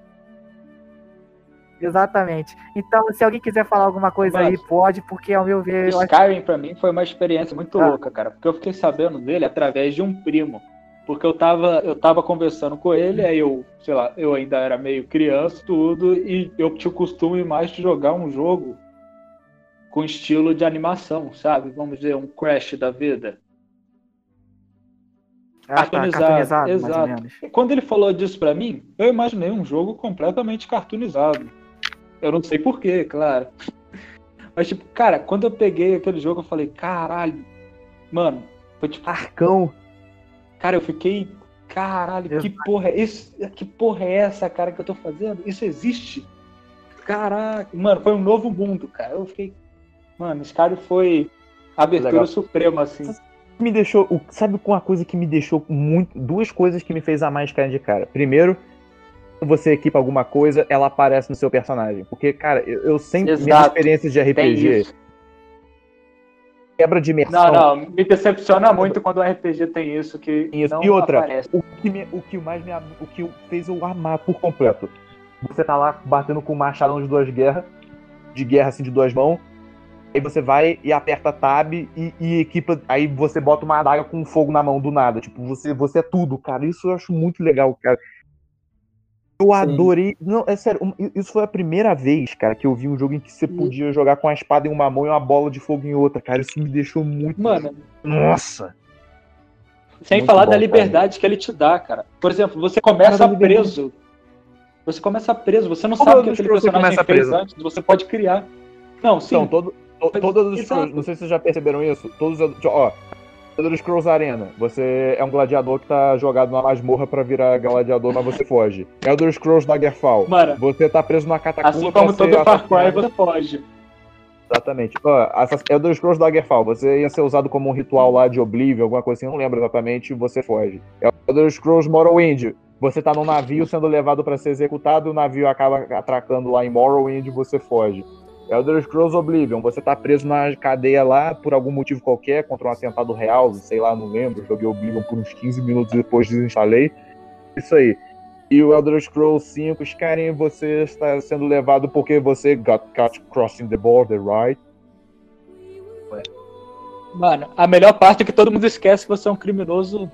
Exatamente. Então, se alguém quiser falar alguma coisa Mas- aí, pode, porque ao meu ver, eu acho Skyrim pra mim foi uma experiência muito Ah. louca, cara, porque eu fiquei sabendo dele através de um primo. Porque eu tava, eu tava conversando com ele, aí eu, sei lá, eu ainda era meio criança, tudo, e eu tinha o costume mais de jogar um jogo com estilo de animação, sabe? Vamos dizer, um Crash da vida. Ah, tá, cartoonizado, mais ou exato. E quando ele falou disso pra mim, eu imaginei um jogo completamente cartoonizado. Eu não sei porquê, claro. Mas, tipo, cara, quando eu peguei aquele jogo, eu falei, caralho, mano, foi tipo, Arcão. cara, eu fiquei, caralho, que Exato. porra é isso? Que porra é essa, cara, que eu tô fazendo? Isso existe? Caraca, mano, foi um novo mundo, cara. Eu fiquei, mano, esse cara foi a abertura Legal. suprema, assim. me deixou. Sabe com uma coisa que me deixou muito. Duas coisas que me fez amar Skyrim de cara. Primeiro, você equipa alguma coisa, ela aparece no seu personagem. Porque, cara, eu, eu sempre. Minhas Exato. experiências de RPG, quebra de imersão. Não, não, me decepciona muito quando o RPG tem isso, que Isso. não E outra, aparece. O que, me- o que mais me, o que fez eu amar por completo. Você tá lá batendo com um machadão de duas guerras, de guerra assim de duas mãos. Aí você vai e aperta tab e, e equipa. Aí você bota uma adaga com fogo na mão do nada. Tipo, você, você é tudo, cara. Isso eu acho muito legal, cara. Eu adorei. Não, é sério, isso foi a primeira vez, cara, que eu vi um jogo em que você podia jogar com a espada em uma mão e uma bola de fogo em outra, cara. Isso me deixou muito. Mano, Nossa! sem Muito falar bom, da cara. liberdade que ele te dá, cara. Por exemplo, você começa Cara, preso. Você começa preso, você não Como sabe o que aquele personagem começa fez preso? antes, você pode criar. Não, sim. Então, todo, to- todas. Scrolls, não sei se vocês já perceberam isso, todos os, ó, Elder Scrolls Arena, você é um gladiador que tá jogado na masmorra pra virar gladiador, mas você foge. Elder Scrolls Daggerfall, Mano, você tá preso numa catacumba assim como todo Far Cry, você foge. Exatamente. Ó, Elder Scrolls Daggerfall, você ia ser usado como um ritual lá de Oblivion, alguma coisa assim, eu não lembro exatamente, você foge. Elder Scrolls Morrowind, você tá num navio sendo levado pra ser executado, o navio acaba atracando lá em Morrowind e você foge. Elder Scrolls Oblivion, você tá preso na cadeia lá por algum motivo qualquer, contra um atentado real, sei lá, não lembro. Joguei Oblivion por uns 15 minutos e depois desinstalei. Isso aí. E o Elder Scrolls 5, Skyrim, você está sendo levado porque você got caught crossing the border, right? Mano, a melhor parte é que todo mundo esquece que você é um criminoso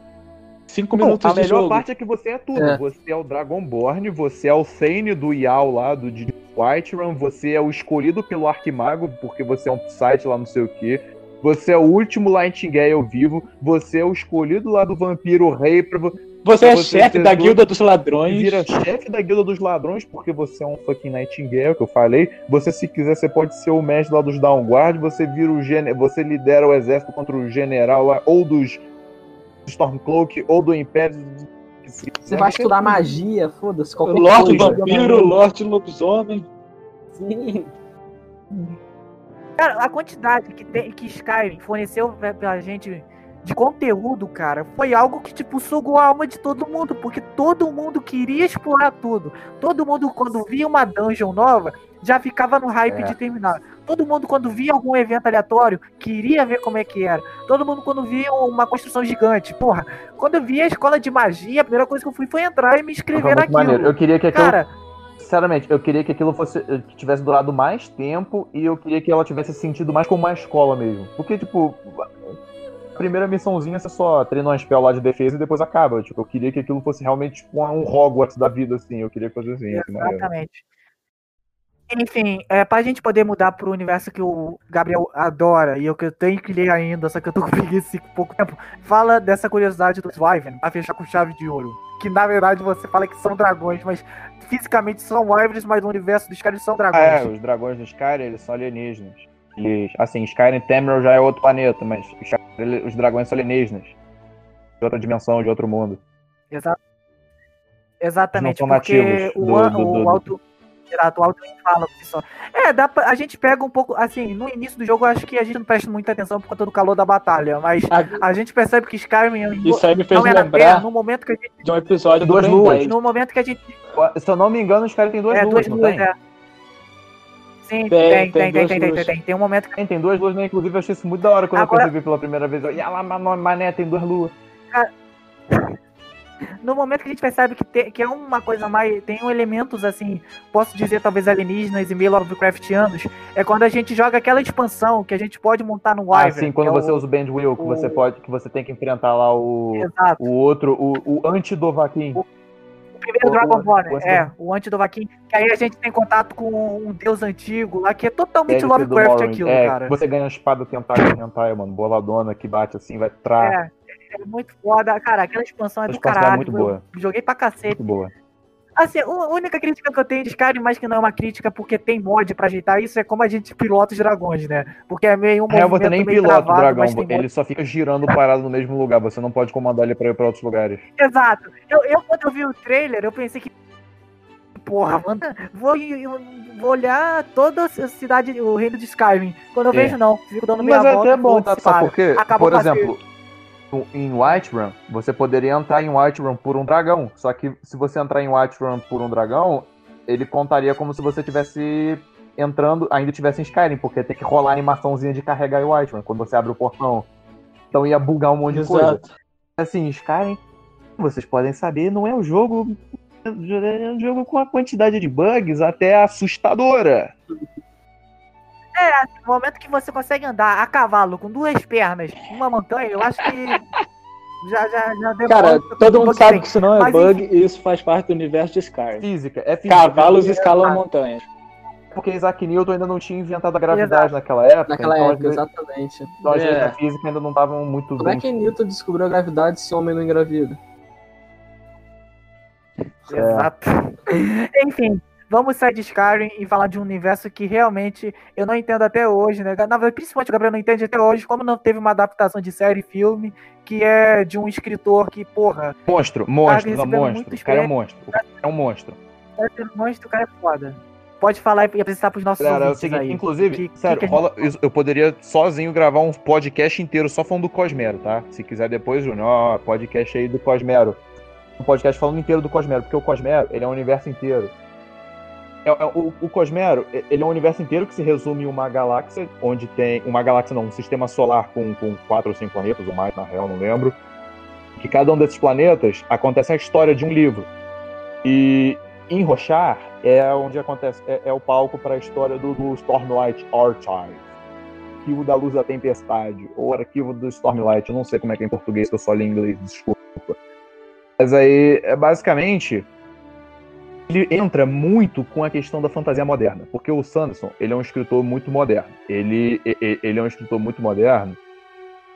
Cinco minutos a de melhor jogo. parte é que você é tudo. É. Você é o Dragonborn, você é o Thane do Yao lá, do de Whiterun, você é o escolhido pelo Arquimago, porque você é um site lá não sei o que. Você é o último Nightingale vivo, você é o escolhido lá do Vampiro Rei pra vo- Você é Você chefe da guilda dos ladrões. vira chefe da Guilda dos Ladrões, porque você é um fucking Nightingale, que eu falei. Você, se quiser, você pode ser o mestre lá dos Downguard, você vira o gene... você lidera o exército contra o general lá, ou dos Stormcloak, ou do Império. Você vai estudar magia, foda-se, qualquer Lorde coisa. Vampiro, Lorde Lobisomem. Sim. Cara, a quantidade que, tem, que Skyrim forneceu pra, pra gente de conteúdo, cara, foi algo que, tipo, sugou a alma de todo mundo, porque todo mundo queria explorar tudo. Todo mundo, quando via uma dungeon nova, já ficava no hype É. de terminar. Todo mundo, quando via algum evento aleatório, queria ver como é que era. Todo mundo, quando via uma construção gigante. Porra, quando eu vi a escola de magia, a primeira coisa que eu fui foi entrar e me inscrever muito maneiro. naquilo. Eu queria que aquilo. Cara, Sinceramente, eu queria que aquilo fosse. que tivesse durado mais tempo e eu queria que ela tivesse sentido mais como uma escola mesmo. Porque, tipo. A primeira missãozinha você só treina um spell lá de defesa e depois acaba. Tipo, eu queria que aquilo fosse realmente tipo, um Hogwarts da vida, assim. Eu queria fazer assim. assim. Exatamente. Enfim, é, pra gente poder mudar pro universo que o Gabriel adora e eu que eu tenho que ler ainda, só que eu tô <laughs> com preguiça e com pouco tempo, fala dessa curiosidade dos Wyvern, pra fechar com chave de ouro. Que na verdade você fala que são dragões, mas fisicamente são Wyverns, mas no universo dos caras são Ah, é, dragões. os dragões do Skyrim, eles são alienígenas. Eles, assim, Skyrim Temerald já é outro planeta, mas Skyrim, os dragões são alienígenas. De outra dimensão, de outro mundo. Exa- Exatamente, Eles não são porque nativos o, do- an- do- o do- alto. Exato, o alto fala por si só. É, dá pra, a gente pega um pouco, assim, no início do jogo eu acho que a gente não presta muita atenção por conta do calor da batalha, mas A- a gente percebe que Skyrim Isso aí me fez é lembrar Terra, no momento que a gente de um episódio do Duas Ben luas. 10. No momento que a gente. Se eu não me engano, os caras têm duas é, luas, duas não luas, tem? é. Sim, Tem, tem, tem tem, tem, tem, tem, tem, tem. um momento que. Tem, tem duas luas, né? Inclusive, eu achei isso muito da hora quando Agora- eu percebi pela primeira vez. Eu, e lá, mané, tem duas luas. No momento que a gente percebe que, tem, que é uma coisa mais. Tem um elementos assim, posso dizer, talvez alienígenas e meio Lovecraftianos, é quando a gente joga aquela expansão que a gente pode montar no Ah, Wyvern. sim, quando é você o- usa o Band Wheel, que o- você pode, que você tem que enfrentar lá o, Exato. o outro, o, o anti-Dovahkiin. O primeiro o- Dragon o- Ball, né? o- É, o Antidovaquim. Que aí a gente tem contato com um deus antigo lá, que é totalmente DLC do Lovecraft aquilo, é, cara. Você ganha uma espada tentáculo hentai, mano, boladona que bate assim, vai pra. É, é muito foda. Cara, aquela expansão é do é caralho. muito boa. Joguei pra cacete. Muito boa. Assim, a única crítica que eu tenho de Skyrim, mas que não é uma crítica porque tem mod pra ajeitar isso, é como a gente pilota os dragões, né? Porque é meio um real, você nem pilota o travado, dragão, mas tem mod. ele só fica girando parado no mesmo lugar. Você não pode comandar ele pra ir pra outros lugares. Exato. Eu, eu, quando eu vi o trailer, eu pensei que. Porra, mano, vou, vou olhar toda a cidade, o reino de Skyrim. Quando eu É. vejo, não. Fico dando meia Mas é volta. até bom, tá? Sabe por quê? Acabou Por exemplo, no- em Whiterun, você poderia entrar em Whiterun por um dragão. Só que se você entrar em Whiterun por um dragão, ele contaria como se você tivesse entrando, ainda tivesse em Skyrim, porque tem que rolar a animaçãozinha de carregar em Whiterun quando você abre o portão. Então ia bugar um monte de coisa. Exato. Assim, Skyrim, vocês podem saber, não é um jogo. É um jogo com uma quantidade de bugs até assustadora. No momento que você consegue andar a cavalo com duas pernas numa montanha, eu acho que. <laughs> Já, já, já Cara, um todo mundo sabe que isso não é Mas, bug e isso faz parte do universo de Skyrim. Física, é física. Cavalos porque- escalam montanhas. Porque Isaac Newton ainda não tinha inventado a gravidade naquela época. Naquela então, época, as, exatamente. então as leis É. da física ainda não estavam muito Como é que Newton descobriu a gravidade se homem não engravida? Exato. <laughs> Enfim, vamos sair de Skyrim e falar de um universo que realmente eu não entendo até hoje, né? Na verdade, principalmente o Gabriel não entende até hoje, como não teve uma adaptação de série e filme, que é de um escritor que, porra, Monstro, monstro, recebendo monstro. O cara é um monstro. O cara é um monstro. é ser monstro, o cara é foda. Pode falar e apresentar pros nossos Cara, é o seguinte, aí. inclusive, Que- que sério, que gente- rola, isso- eu poderia sozinho gravar um podcast inteiro só falando do Cosmero, tá? Se quiser depois, Júnior, ó, podcast aí do Cosmero. Um podcast falando inteiro do Cosmero, porque o Cosmero, ele é um universo inteiro. É, é, o, o Cosmero, ele é um universo inteiro que se resume em uma galáxia, onde tem. Uma galáxia não, um sistema solar com, com quatro ou cinco planetas, ou mais, na real, não lembro. Que cada um desses planetas acontece a história de um livro. E em Rochar é onde acontece, é, é o palco para a história do, do Stormlight Archive. Arquivo da Luz da Tempestade, ou Arquivo do Stormlight, eu não sei como é que é em português, eu só li em inglês, desculpa. Mas aí, é basicamente, ele entra muito com a questão da fantasia moderna, porque o Sanderson, ele é um escritor muito moderno. Ele, ele é um escritor muito moderno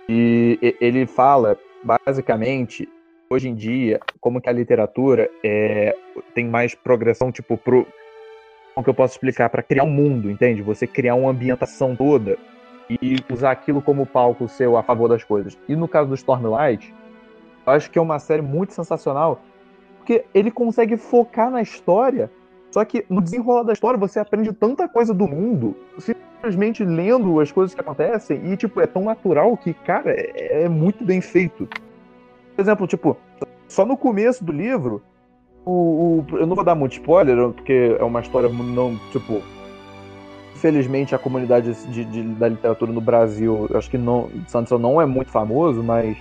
e ele fala, basicamente, hoje em dia, como que a literatura é, tem mais progressão, tipo, pro, como que eu posso explicar, para criar um mundo, entende? Você criar uma ambientação toda e usar aquilo como palco seu a favor das coisas. E no caso do Stormlight, eu acho que é uma série muito sensacional, porque ele consegue focar na história, só que no desenrolar da história você aprende tanta coisa do mundo, simplesmente lendo as coisas que acontecem, e tipo, é tão natural que, cara, é, é muito bem feito. Por exemplo, tipo, só no começo do livro, o, o, eu não vou dar muito spoiler, porque é uma história não, tipo, Infelizmente, a comunidade de, de, da literatura no Brasil, eu acho que não, Sanderson não é muito famoso, mas.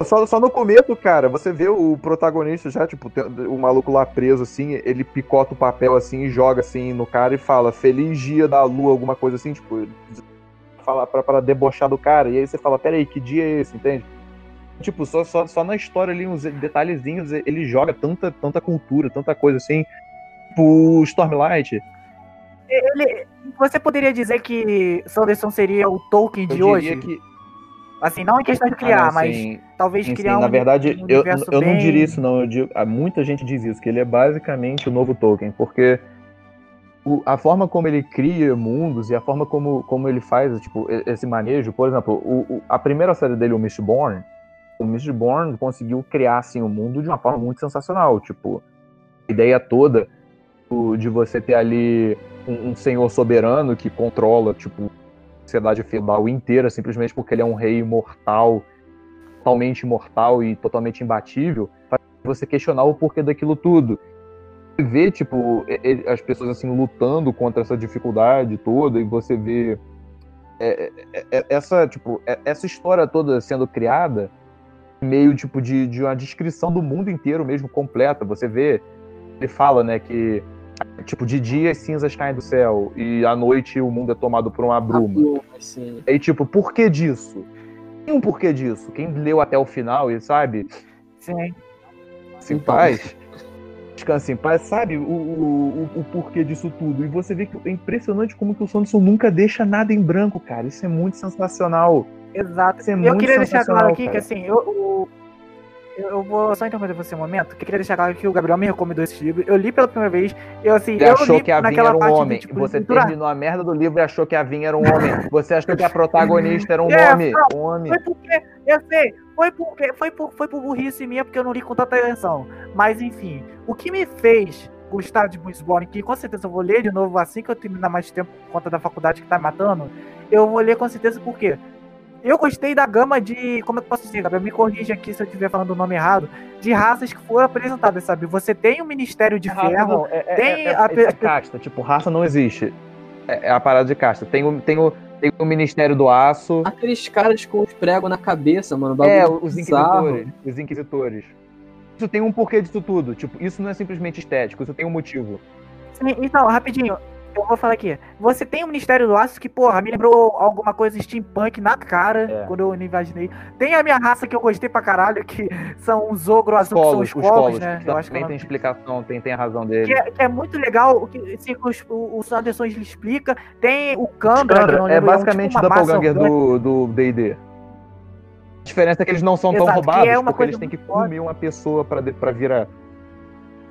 É, só, só no começo, cara, você vê o protagonista já, tipo, o maluco lá preso, assim, ele picota o papel, assim, e joga, assim, no cara e fala, feliz dia da lua, alguma coisa assim, tipo, fala pra, pra debochar do cara. E aí você fala, peraí, que dia é esse, entende? Tipo, só, só, só na história ali, uns detalhezinhos, ele joga tanta, tanta cultura, tanta coisa, assim, tipo Stormlight. Ele, você poderia dizer que Sanderson seria o Tolkien de hoje? Que... Assim, não em questão de criar, ah, mas talvez sim, criar sim. um. Na verdade, um eu, eu bem... não diria isso, não. Eu digo, muita gente diz isso, que ele é basicamente o novo Tolkien, porque o, a forma como ele cria mundos e a forma como, como ele faz tipo, esse manejo, por exemplo, o, o, a primeira série dele, o Mistborn, o Mistborn conseguiu criar assim, o mundo de uma forma muito sensacional. Tipo, a ideia toda de você ter ali um, um senhor soberano que controla, tipo, sociedade feudal inteira, simplesmente porque ele é um rei imortal, totalmente imortal e totalmente imbatível, faz você questionar o porquê daquilo tudo. Você vê, tipo, as pessoas assim lutando contra essa dificuldade toda, e você vê é, é, é, essa, tipo, essa história toda sendo criada meio tipo de, de uma descrição do mundo inteiro mesmo completa. Você vê, ele fala, né, que Tipo, de dia as cinzas caem do céu e à noite o mundo é tomado por uma bruma. Sim. E tipo, por que disso? Tem um porquê disso. Quem leu até o final e sabe. Sim. Em paz. Descansa em paz, sabe o, o, o, o, porquê disso tudo. E você vê que é impressionante como que o Sanderson nunca deixa nada em branco, cara. Isso é muito sensacional. Exato. Isso é eu queria deixar claro aqui cara. que assim, eu, o, eu, vou só interromper você um momento, que eu queria deixar claro que o Gabriel me recomendou esse livro. Eu li pela primeira vez. Eu, assim, você eu achou que a Vinha era um homem. De, tipo, você terminou a merda do livro e achou que a Vinha era um homem. Você achou que a protagonista era um <laughs> é, homem. um homem. Foi porque, eu sei, foi porque foi por, foi por burrice minha, porque eu não li com tanta atenção. Mas enfim, o que me fez gostar de Bloodborne, que com certeza eu vou ler de novo assim que eu terminar mais tempo por conta da faculdade que tá matando, eu vou ler com certeza porque eu gostei da gama de. Como é que eu posso dizer, Gabriel? Me corrija aqui se eu estiver falando o nome errado. De raças que foram apresentadas, sabe? Você tem o Ministério de raça, Ferro. Não, é, é, tem é, a. É casta, tipo, raça não existe. É, é, a parada de casta. Tem o, tem o, tem o Ministério do Aço. Aqueles caras com os pregos na cabeça, mano. É, os inquisitores. Os inquisitores. Isso tem um porquê disso tudo. Tipo, isso não é simplesmente estético, isso tem um motivo. Sim, então, rapidinho eu vou falar aqui. Você tem o Ministério do Aço que, porra, me lembrou alguma coisa steampunk na cara é. quando eu imaginei. Tem a minha raça que eu gostei pra caralho, que são os ogro azul, que são os povos, né? Eu acho que tem explicação, tem, tem a razão dele. Que é, que é muito legal, que, assim, os, o, o Anderson explica. Tem o Candra, Candra é basicamente o tipo Doppelganger do D&D. A diferença é que eles não são Exato, tão roubados, é porque eles têm que comer uma pessoa pra, pra virar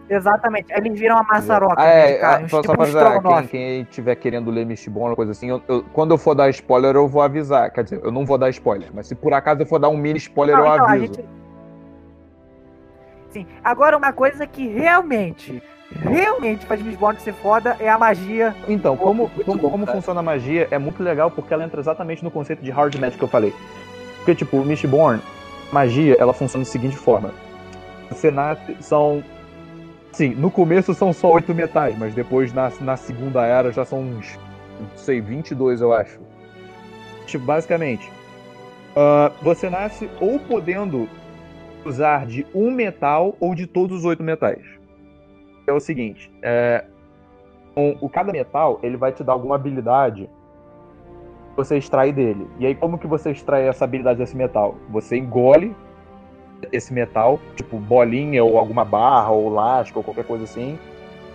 Exatamente. Eles viram a maçaroca. Ah, é, carne, só, tipo só pra quem, quem tiver querendo ler Mistborn ou coisa assim, eu, eu, quando eu for dar spoiler, eu vou avisar. Quer dizer, eu não vou dar spoiler, mas se por acaso eu for dar um mini spoiler, não, eu então, aviso. Gente... Sim. Agora, uma coisa que realmente, realmente faz Mistborn ser foda é a magia. Então, como, como, bom, como funciona a magia é muito legal porque ela entra exatamente no conceito de hard magic que eu falei. Porque, tipo, Mistborn, magia, ela funciona da seguinte forma. Você nasce, são Sim, no começo são só oito metais, mas depois na, na segunda era já são uns, não sei, 22 eu acho. Tipo, basicamente, uh, você nasce ou podendo usar de um metal ou de todos os oito metais. É o seguinte, é, um, o cada metal ele vai te dar alguma habilidade você extrai dele. E aí como que você extrai essa habilidade desse metal? Você engole esse metal, tipo bolinha ou alguma barra ou lasca ou qualquer coisa assim.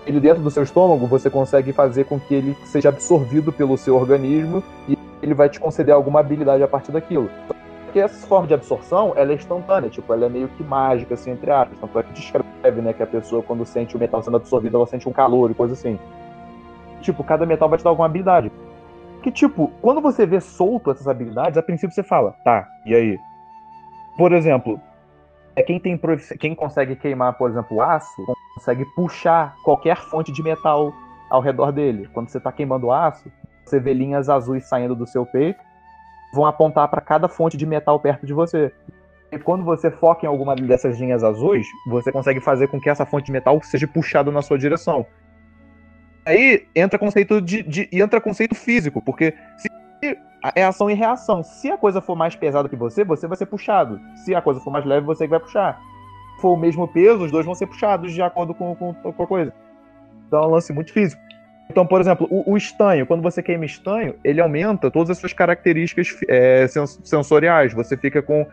Ele dentro do seu estômago, você consegue fazer com que ele seja absorvido pelo seu organismo e ele vai te conceder alguma habilidade a partir daquilo. Porque essa forma de absorção, ela é instantânea, tipo, ela é meio que mágica, assim, entre aspas. Tanto é que descreve, né, que a pessoa, quando sente o metal sendo absorvido, ela sente um calor e coisa assim. Tipo, cada metal vai te dar alguma habilidade. Que, tipo, quando você vê solto essas habilidades, a princípio você fala, tá, e aí? Por exemplo, é quem tem quem consegue queimar, por exemplo, aço, consegue puxar qualquer fonte de metal ao redor dele. Quando você está queimando aço, você vê linhas azuis saindo do seu peito, vão apontar para cada fonte de metal perto de você. E quando você foca em alguma dessas linhas azuis, você consegue fazer com que essa fonte de metal seja puxada na sua direção. Aí entra conceito de, de entra conceito físico, porque se é ação e reação. Se a coisa for mais pesada que você, você vai ser puxado. Se a coisa for mais leve, você vai puxar. Se for o mesmo peso, os dois vão ser puxados de acordo com, com, com a coisa. Então é um lance muito físico. Então, por exemplo, o, o, estanho, quando você queima estanho, ele aumenta todas as suas características é, sensoriais. Você fica com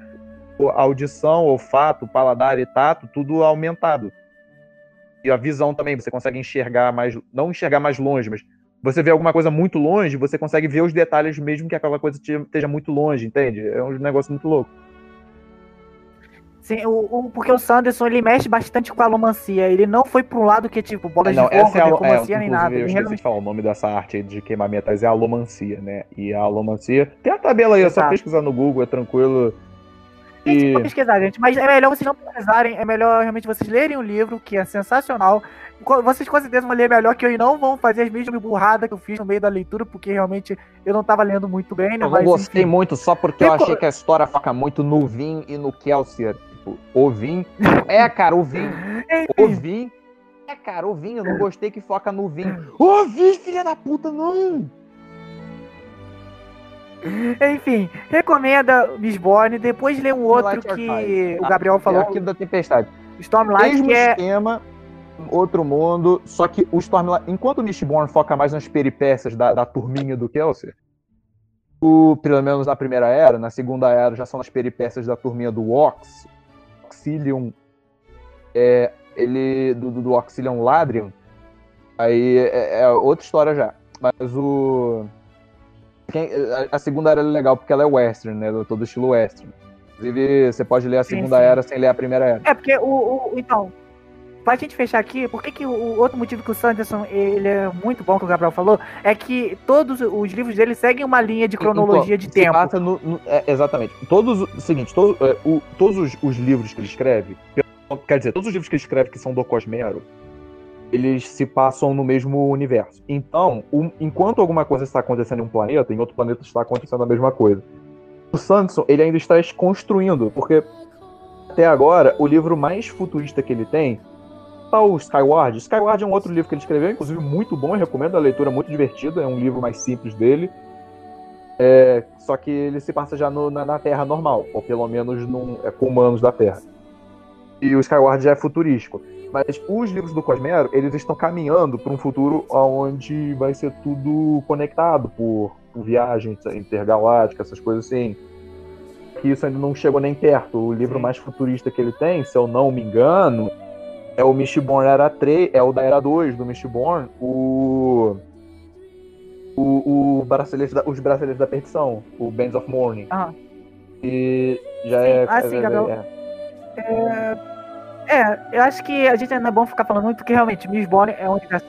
audição, olfato, paladar e tato, tudo aumentado. E a visão também, você consegue enxergar mais, não enxergar mais longe, mas você vê alguma coisa muito longe, você consegue ver os detalhes mesmo que aquela coisa esteja muito longe, entende? É um negócio muito louco. Sim, o, o, porque o Sanderson ele mexe bastante com a alomancia. Ele não foi para um lado que tipo bola não, de fogo, é necromancia é, nem nada. Eu realmente... falar, o nome dessa arte de queimar metais é alomancia, né? E a alomancia. Tem a tabela aí, é só pesquisar no Google, é tranquilo. E... Pesquisar, gente. Mas é melhor vocês não pesquisarem, é melhor realmente vocês lerem o livro, que é sensacional. Vocês com certeza vão ler melhor que eu e não vão fazer as mesmas burradas que eu fiz no meio da leitura, porque realmente eu não tava lendo muito bem, né? Eu não mas, gostei enfim. muito só porque Tem eu achei que a história foca muito no Vin e no Kelsier tipo, o Vin. É, cara, o Vin. <laughs> O Vin. É, cara, o Vin. Eu não gostei que foca no Vin. Ô, Vin, filha da puta, não! Enfim, recomenda Mistborn, depois lê um outro que o Gabriel falou. Aquilo da Tempestade. Stormlight, Mesmo que é... esquema, outro mundo, só que o Stormlight, enquanto o Mistborn foca mais nas peripécias da, da turminha do Kelsey, o, pelo menos na primeira era, na segunda era já são as peripécias da turminha do Ox, Oxilium, é, ele do, do Oxilium Ladrium, aí é, é, outra história já. Mas o quem, a, segunda era é legal porque ela é western, né? Todo estilo western. Inclusive, você pode ler a segunda sim, sim. era sem ler a primeira era. É porque o, o então, pra gente fechar aqui, por que, que o, outro motivo que o Sanderson ele é muito bom, que o Gabriel falou, é que todos os livros dele seguem uma linha de cronologia então, de tempo. Passa no, no é, exatamente. Todos, seguinte, todo, é, o, todos os, os, livros que ele escreve, quer dizer, todos os livros que ele escreve que são do Cosmero, eles se passam no mesmo universo. Então, um, enquanto alguma coisa está acontecendo em um planeta, em outro planeta está acontecendo a mesma coisa. O Sanderson, ele ainda está construindo, porque até agora, o livro mais futurista que ele tem tá o Skyward. Skyward é um outro livro que ele escreveu, inclusive muito bom, eu recomendo a leitura, muito divertida, é um livro mais simples dele. É, só que ele se passa já no, na, na, Terra normal, ou pelo menos num, é, com humanos da Terra. E o Skyward já é futurístico. Mas os livros do Cosmero, eles estão caminhando para um futuro onde vai ser tudo conectado por, por viagens intergalácticas, essas coisas assim. Que isso ainda não chegou nem perto. O livro mais futurista que ele tem, se eu não me engano, é o Mistborn Era 3, é o da Era 2 do Mistborn, o. O, o bracelete da, os braceletes da perdição, o Bands of Mourning. Ah. E já sim. é. Ah, sim, é, Gabriel. É. é... é, eu acho que a gente ainda é bom ficar falando muito, porque realmente Mistborn é um universo.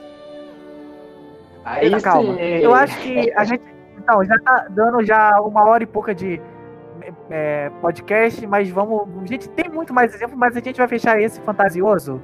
Aí calma. Sim. Eu acho que a <laughs> gente. Então, já tá dando já uma hora e pouca de é, podcast, mas vamos. A gente tem muito mais exemplos, mas a gente vai fechar esse fantasioso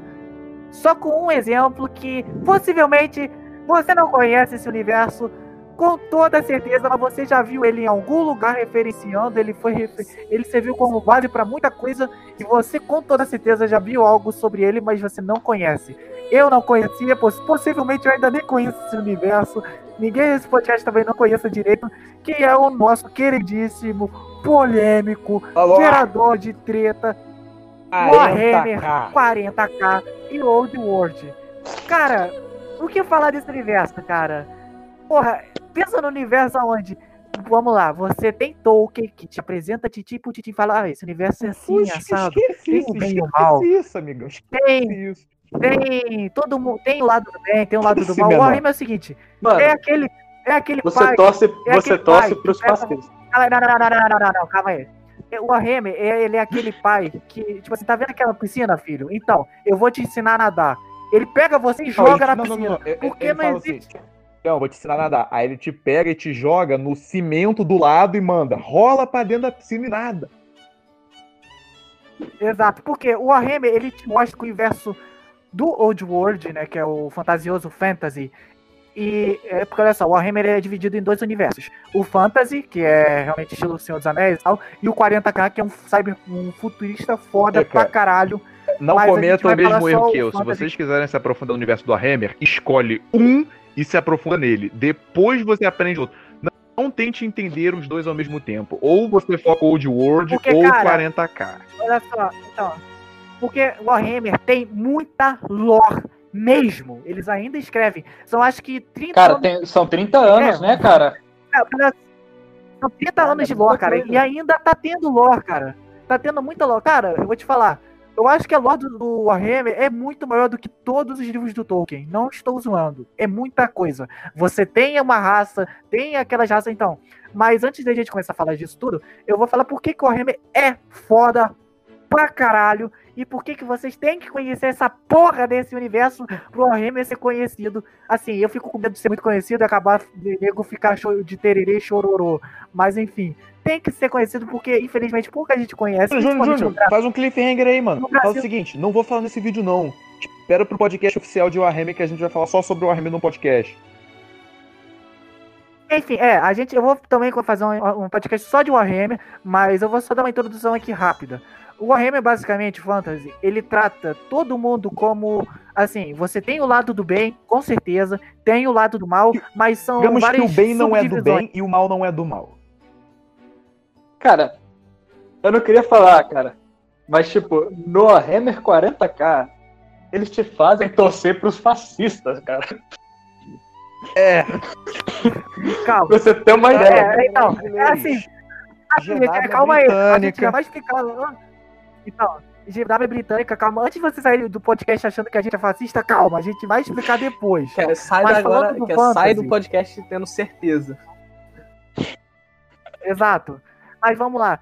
só com um exemplo que possivelmente você não conhece esse universo com toda certeza, mas você já viu ele em algum lugar referenciando, ele foi ele serviu como base para muita coisa e você com toda certeza já viu algo sobre ele, mas você não conhece. Eu não conhecia, possivelmente eu ainda nem conheço esse universo. Ninguém nesse podcast também não conhece direito, que é o nosso queridíssimo, polêmico, Alô? gerador de treta, Warhammer 40k e Old World. Cara, o que falar desse universo, cara? Porra, pensa no universo onde vamos lá, você tem Tolkien que te apresenta Titi pro Titi e fala, ah, esse universo é assim, Ui, assado. esquece Tem isso, o bem e o mal. isso. Esquece Tem, isso. tem, todo mundo, tem o lado do bem, tem o lado do mal. O. Warhammer é o seguinte, Mano, é aquele, é aquele você pai... torce, é você aquele torce pai pros. Ah, Não, não, não, não, não, não, não, não, calma aí. O Warhammer, é- ele é aquele pai que, tipo assim, tá vendo aquela piscina, filho? Então, eu vou te ensinar a nadar. Ele pega você e Não, joga ele- na não, não, piscina. não, não. Ele- Porque ele não existe. Assim, não, vou te ensinar a nadar. Aí ele te pega e te joga no cimento do lado e manda. Rola pra dentro da piscina e nada. Exato, porque o Warhammer, ele te mostra que o universo do Old World, né, que é o fantasioso fantasy, e é porque olha só, o Warhammer é dividido em dois universos. O fantasy, que é realmente estilo Senhor dos Anéis e tal, e o 40k, que é um cyber um futurista foda É, cara. pra caralho. Não cometa o mesmo erro que eu. Se fantasy. vocês quiserem se aprofundar no universo do Warhammer, escolhe um e se aprofunda nele. Depois você aprende outro. Não, não tente entender os dois ao mesmo tempo. Ou você foca Old World Porque, ou cara, 40k. Olha só, então. Porque o Warhammer tem muita lore mesmo. Eles ainda escrevem. São acho que 30 Cara, anos. tem- são 30 anos, É. né, cara? Cara, São 30 anos de lore, cara. E ainda tá tendo lore, cara. Tá tendo muita lore. Cara, eu vou te falar. Eu acho que a lore do, Warhammer é muito maior do que todos os livros do Tolkien. Não estou zoando. É muita coisa. Você tem uma raça, tem aquelas raças, então. Mas antes da gente começar a falar disso tudo, eu vou falar por que, que o Warhammer é foda pra caralho. E por que, que vocês têm que conhecer essa porra desse universo pro Warhammer ser conhecido. Assim, eu fico com medo de ser muito conhecido e acabar de nego ficar de tererê e chororô. Mas enfim, tem que ser conhecido porque, infelizmente, pouca gente conhece. Júnior, Júnior, faz um cliffhanger aí, mano. No Fala o seguinte, não vou falar nesse vídeo não. Espera pro podcast oficial de Warhammer que a gente vai falar só sobre o Warhammer no podcast. Enfim, é, a gente, eu vou também fazer um, um podcast só de Warhammer, mas eu vou só dar uma introdução aqui rápida. O Warhammer, basicamente, Fantasy, ele trata todo mundo como, assim, você tem o lado do bem, com certeza, tem o lado do mal, mas são Digamos que o bem não é do bem e o mal não é do mal. Cara, eu não queria falar, cara. Mas, tipo, no Hammer 40k, eles te fazem torcer pros fascistas, cara. É, Calma. Pra você ter uma ideia. É, então, é assim, assim, GW calma aí, a gente já vai explicar. Então, GW britânica, calma. Antes de você sair do podcast achando que a gente é fascista, calma, a gente vai explicar depois. Quer, sai Mas agora, do sai fantasy. do podcast tendo certeza. Exato. Mas vamos lá.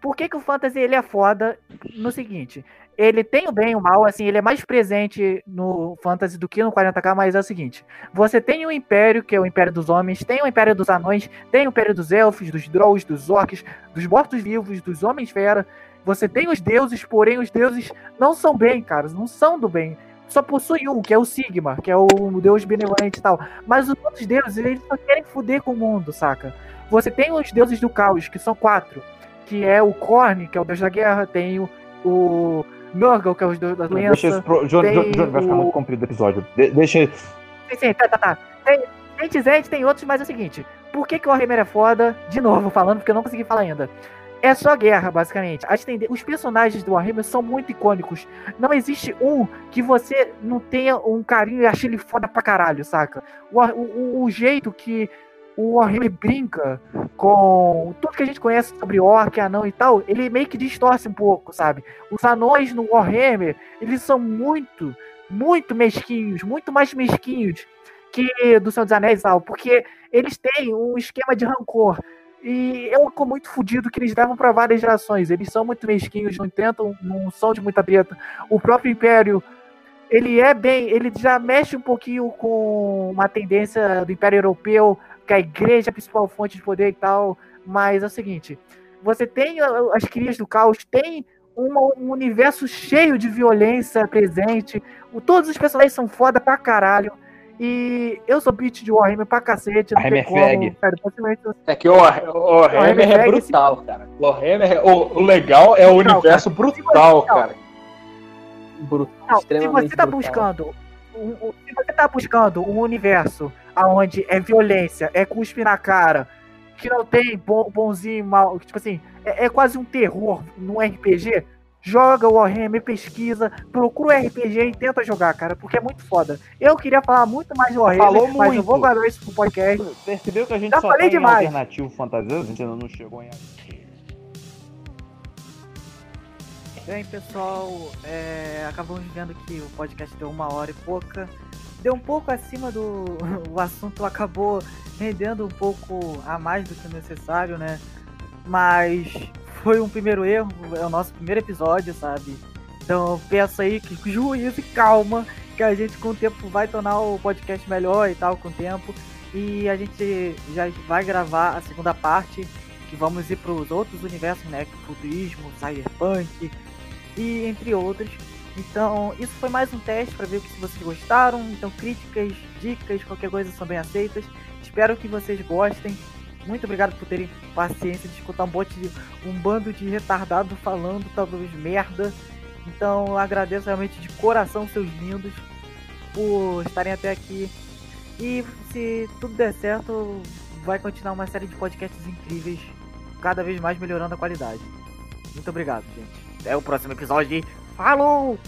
Por que, que o fantasy ele é foda no seguinte? Ele tem o bem e o mal, assim, ele é mais presente no fantasy do que no 40k, mas é o seguinte: você tem o império, que é o império dos homens, tem o império dos anões, tem o império dos elfos, dos drolls, dos orcs, dos mortos-vivos, dos homens-fera. Você tem os deuses, porém os deuses não são bem, cara, não são do bem. Só possui um, que é o Sigma, que é o deus benevolente e tal. Mas os outros deuses, eles só querem foder com o mundo, saca? Você tem os deuses do caos, que são quatro. Que é o Korn, que é o deus da guerra, tem o, o Nurgle, que é o deus da Deixa doença. esse pro... Vai ficar o- muito comprido o episódio. De- deixa. Sim, sim, tá, tá, tá. Tem, tem Tizete, tem outros, mas é o seguinte: por que, que o Warhammer é foda? De novo, falando, porque eu não consegui falar ainda. É só guerra, basicamente. As tende- Os personagens do Warhammer são muito icônicos. Não existe um que você não tenha um carinho e ache ele foda pra caralho, saca? O, o- o jeito que o Warhammer brinca com tudo que a gente conhece sobre orc, anão e tal, ele meio que distorce um pouco, sabe? Os anões no Warhammer, eles são muito, muito mesquinhos, muito mais mesquinhos que do Senhor dos Anéis e tal, porque eles têm um esquema de rancor. E é um rancor muito fodido que eles levam para várias gerações. Eles são muito mesquinhos, não tentam, não são de muita treta. O próprio Império, ele é bem, ele já mexe um pouquinho com uma tendência do Império Europeu, que a igreja é a principal fonte de poder e tal. Mas é o seguinte: você tem as crias do caos, tem um universo cheio de violência presente. O- todos os personagens são foda pra caralho. E eu sou beat de Warhammer pra cacete. Não tem Warhammer como, fag. cara, possivelmente eu- É que o, o Hammer é brutal, cara. O Hammer, o, o legal é o Brutal, universo brutal, Brutal. cara. Brutal, se você tá brutal. buscando. um- um- se você tá buscando um universo onde é violência, é cuspe na cara, que não tem bom, bonzinho e mal, tipo assim, é, é quase um terror num RPG, joga o Warhammer, pesquisa, procura o RPG e tenta jogar, cara, porque é muito foda. Eu queria falar muito mais do Warhammer, Falou mas eu muito. vou guardar isso pro podcast. Percebeu que a gente Já só falei tem demais. alternativo fantasioso? A gente ainda não chegou em. Bem, pessoal, é, acabamos vendo que o podcast deu uma hora e pouca. Deu um pouco acima do. <laughs> O assunto acabou rendendo um pouco a mais do que o necessário, né? Mas foi um primeiro erro, é o nosso primeiro episódio, sabe? Então peço aí que juízo e calma, que a gente com o tempo vai tornar o podcast melhor e tal, com o tempo. E a gente já vai gravar a segunda parte, que vamos ir para os outros universos, né? Futurismo, cyberpunk e entre outros. Então, isso foi mais um teste para ver se vocês gostaram. Então, críticas, dicas, qualquer coisa são bem aceitas. Espero que vocês gostem. Muito obrigado por terem paciência de escutar um bote de um bando de retardado falando talvez merda. Então, eu agradeço realmente de coração seus lindos por estarem até aqui. E se tudo der certo, vai continuar uma série de podcasts incríveis, cada vez mais melhorando a qualidade. Muito obrigado, gente. Até o próximo episódio. Falou!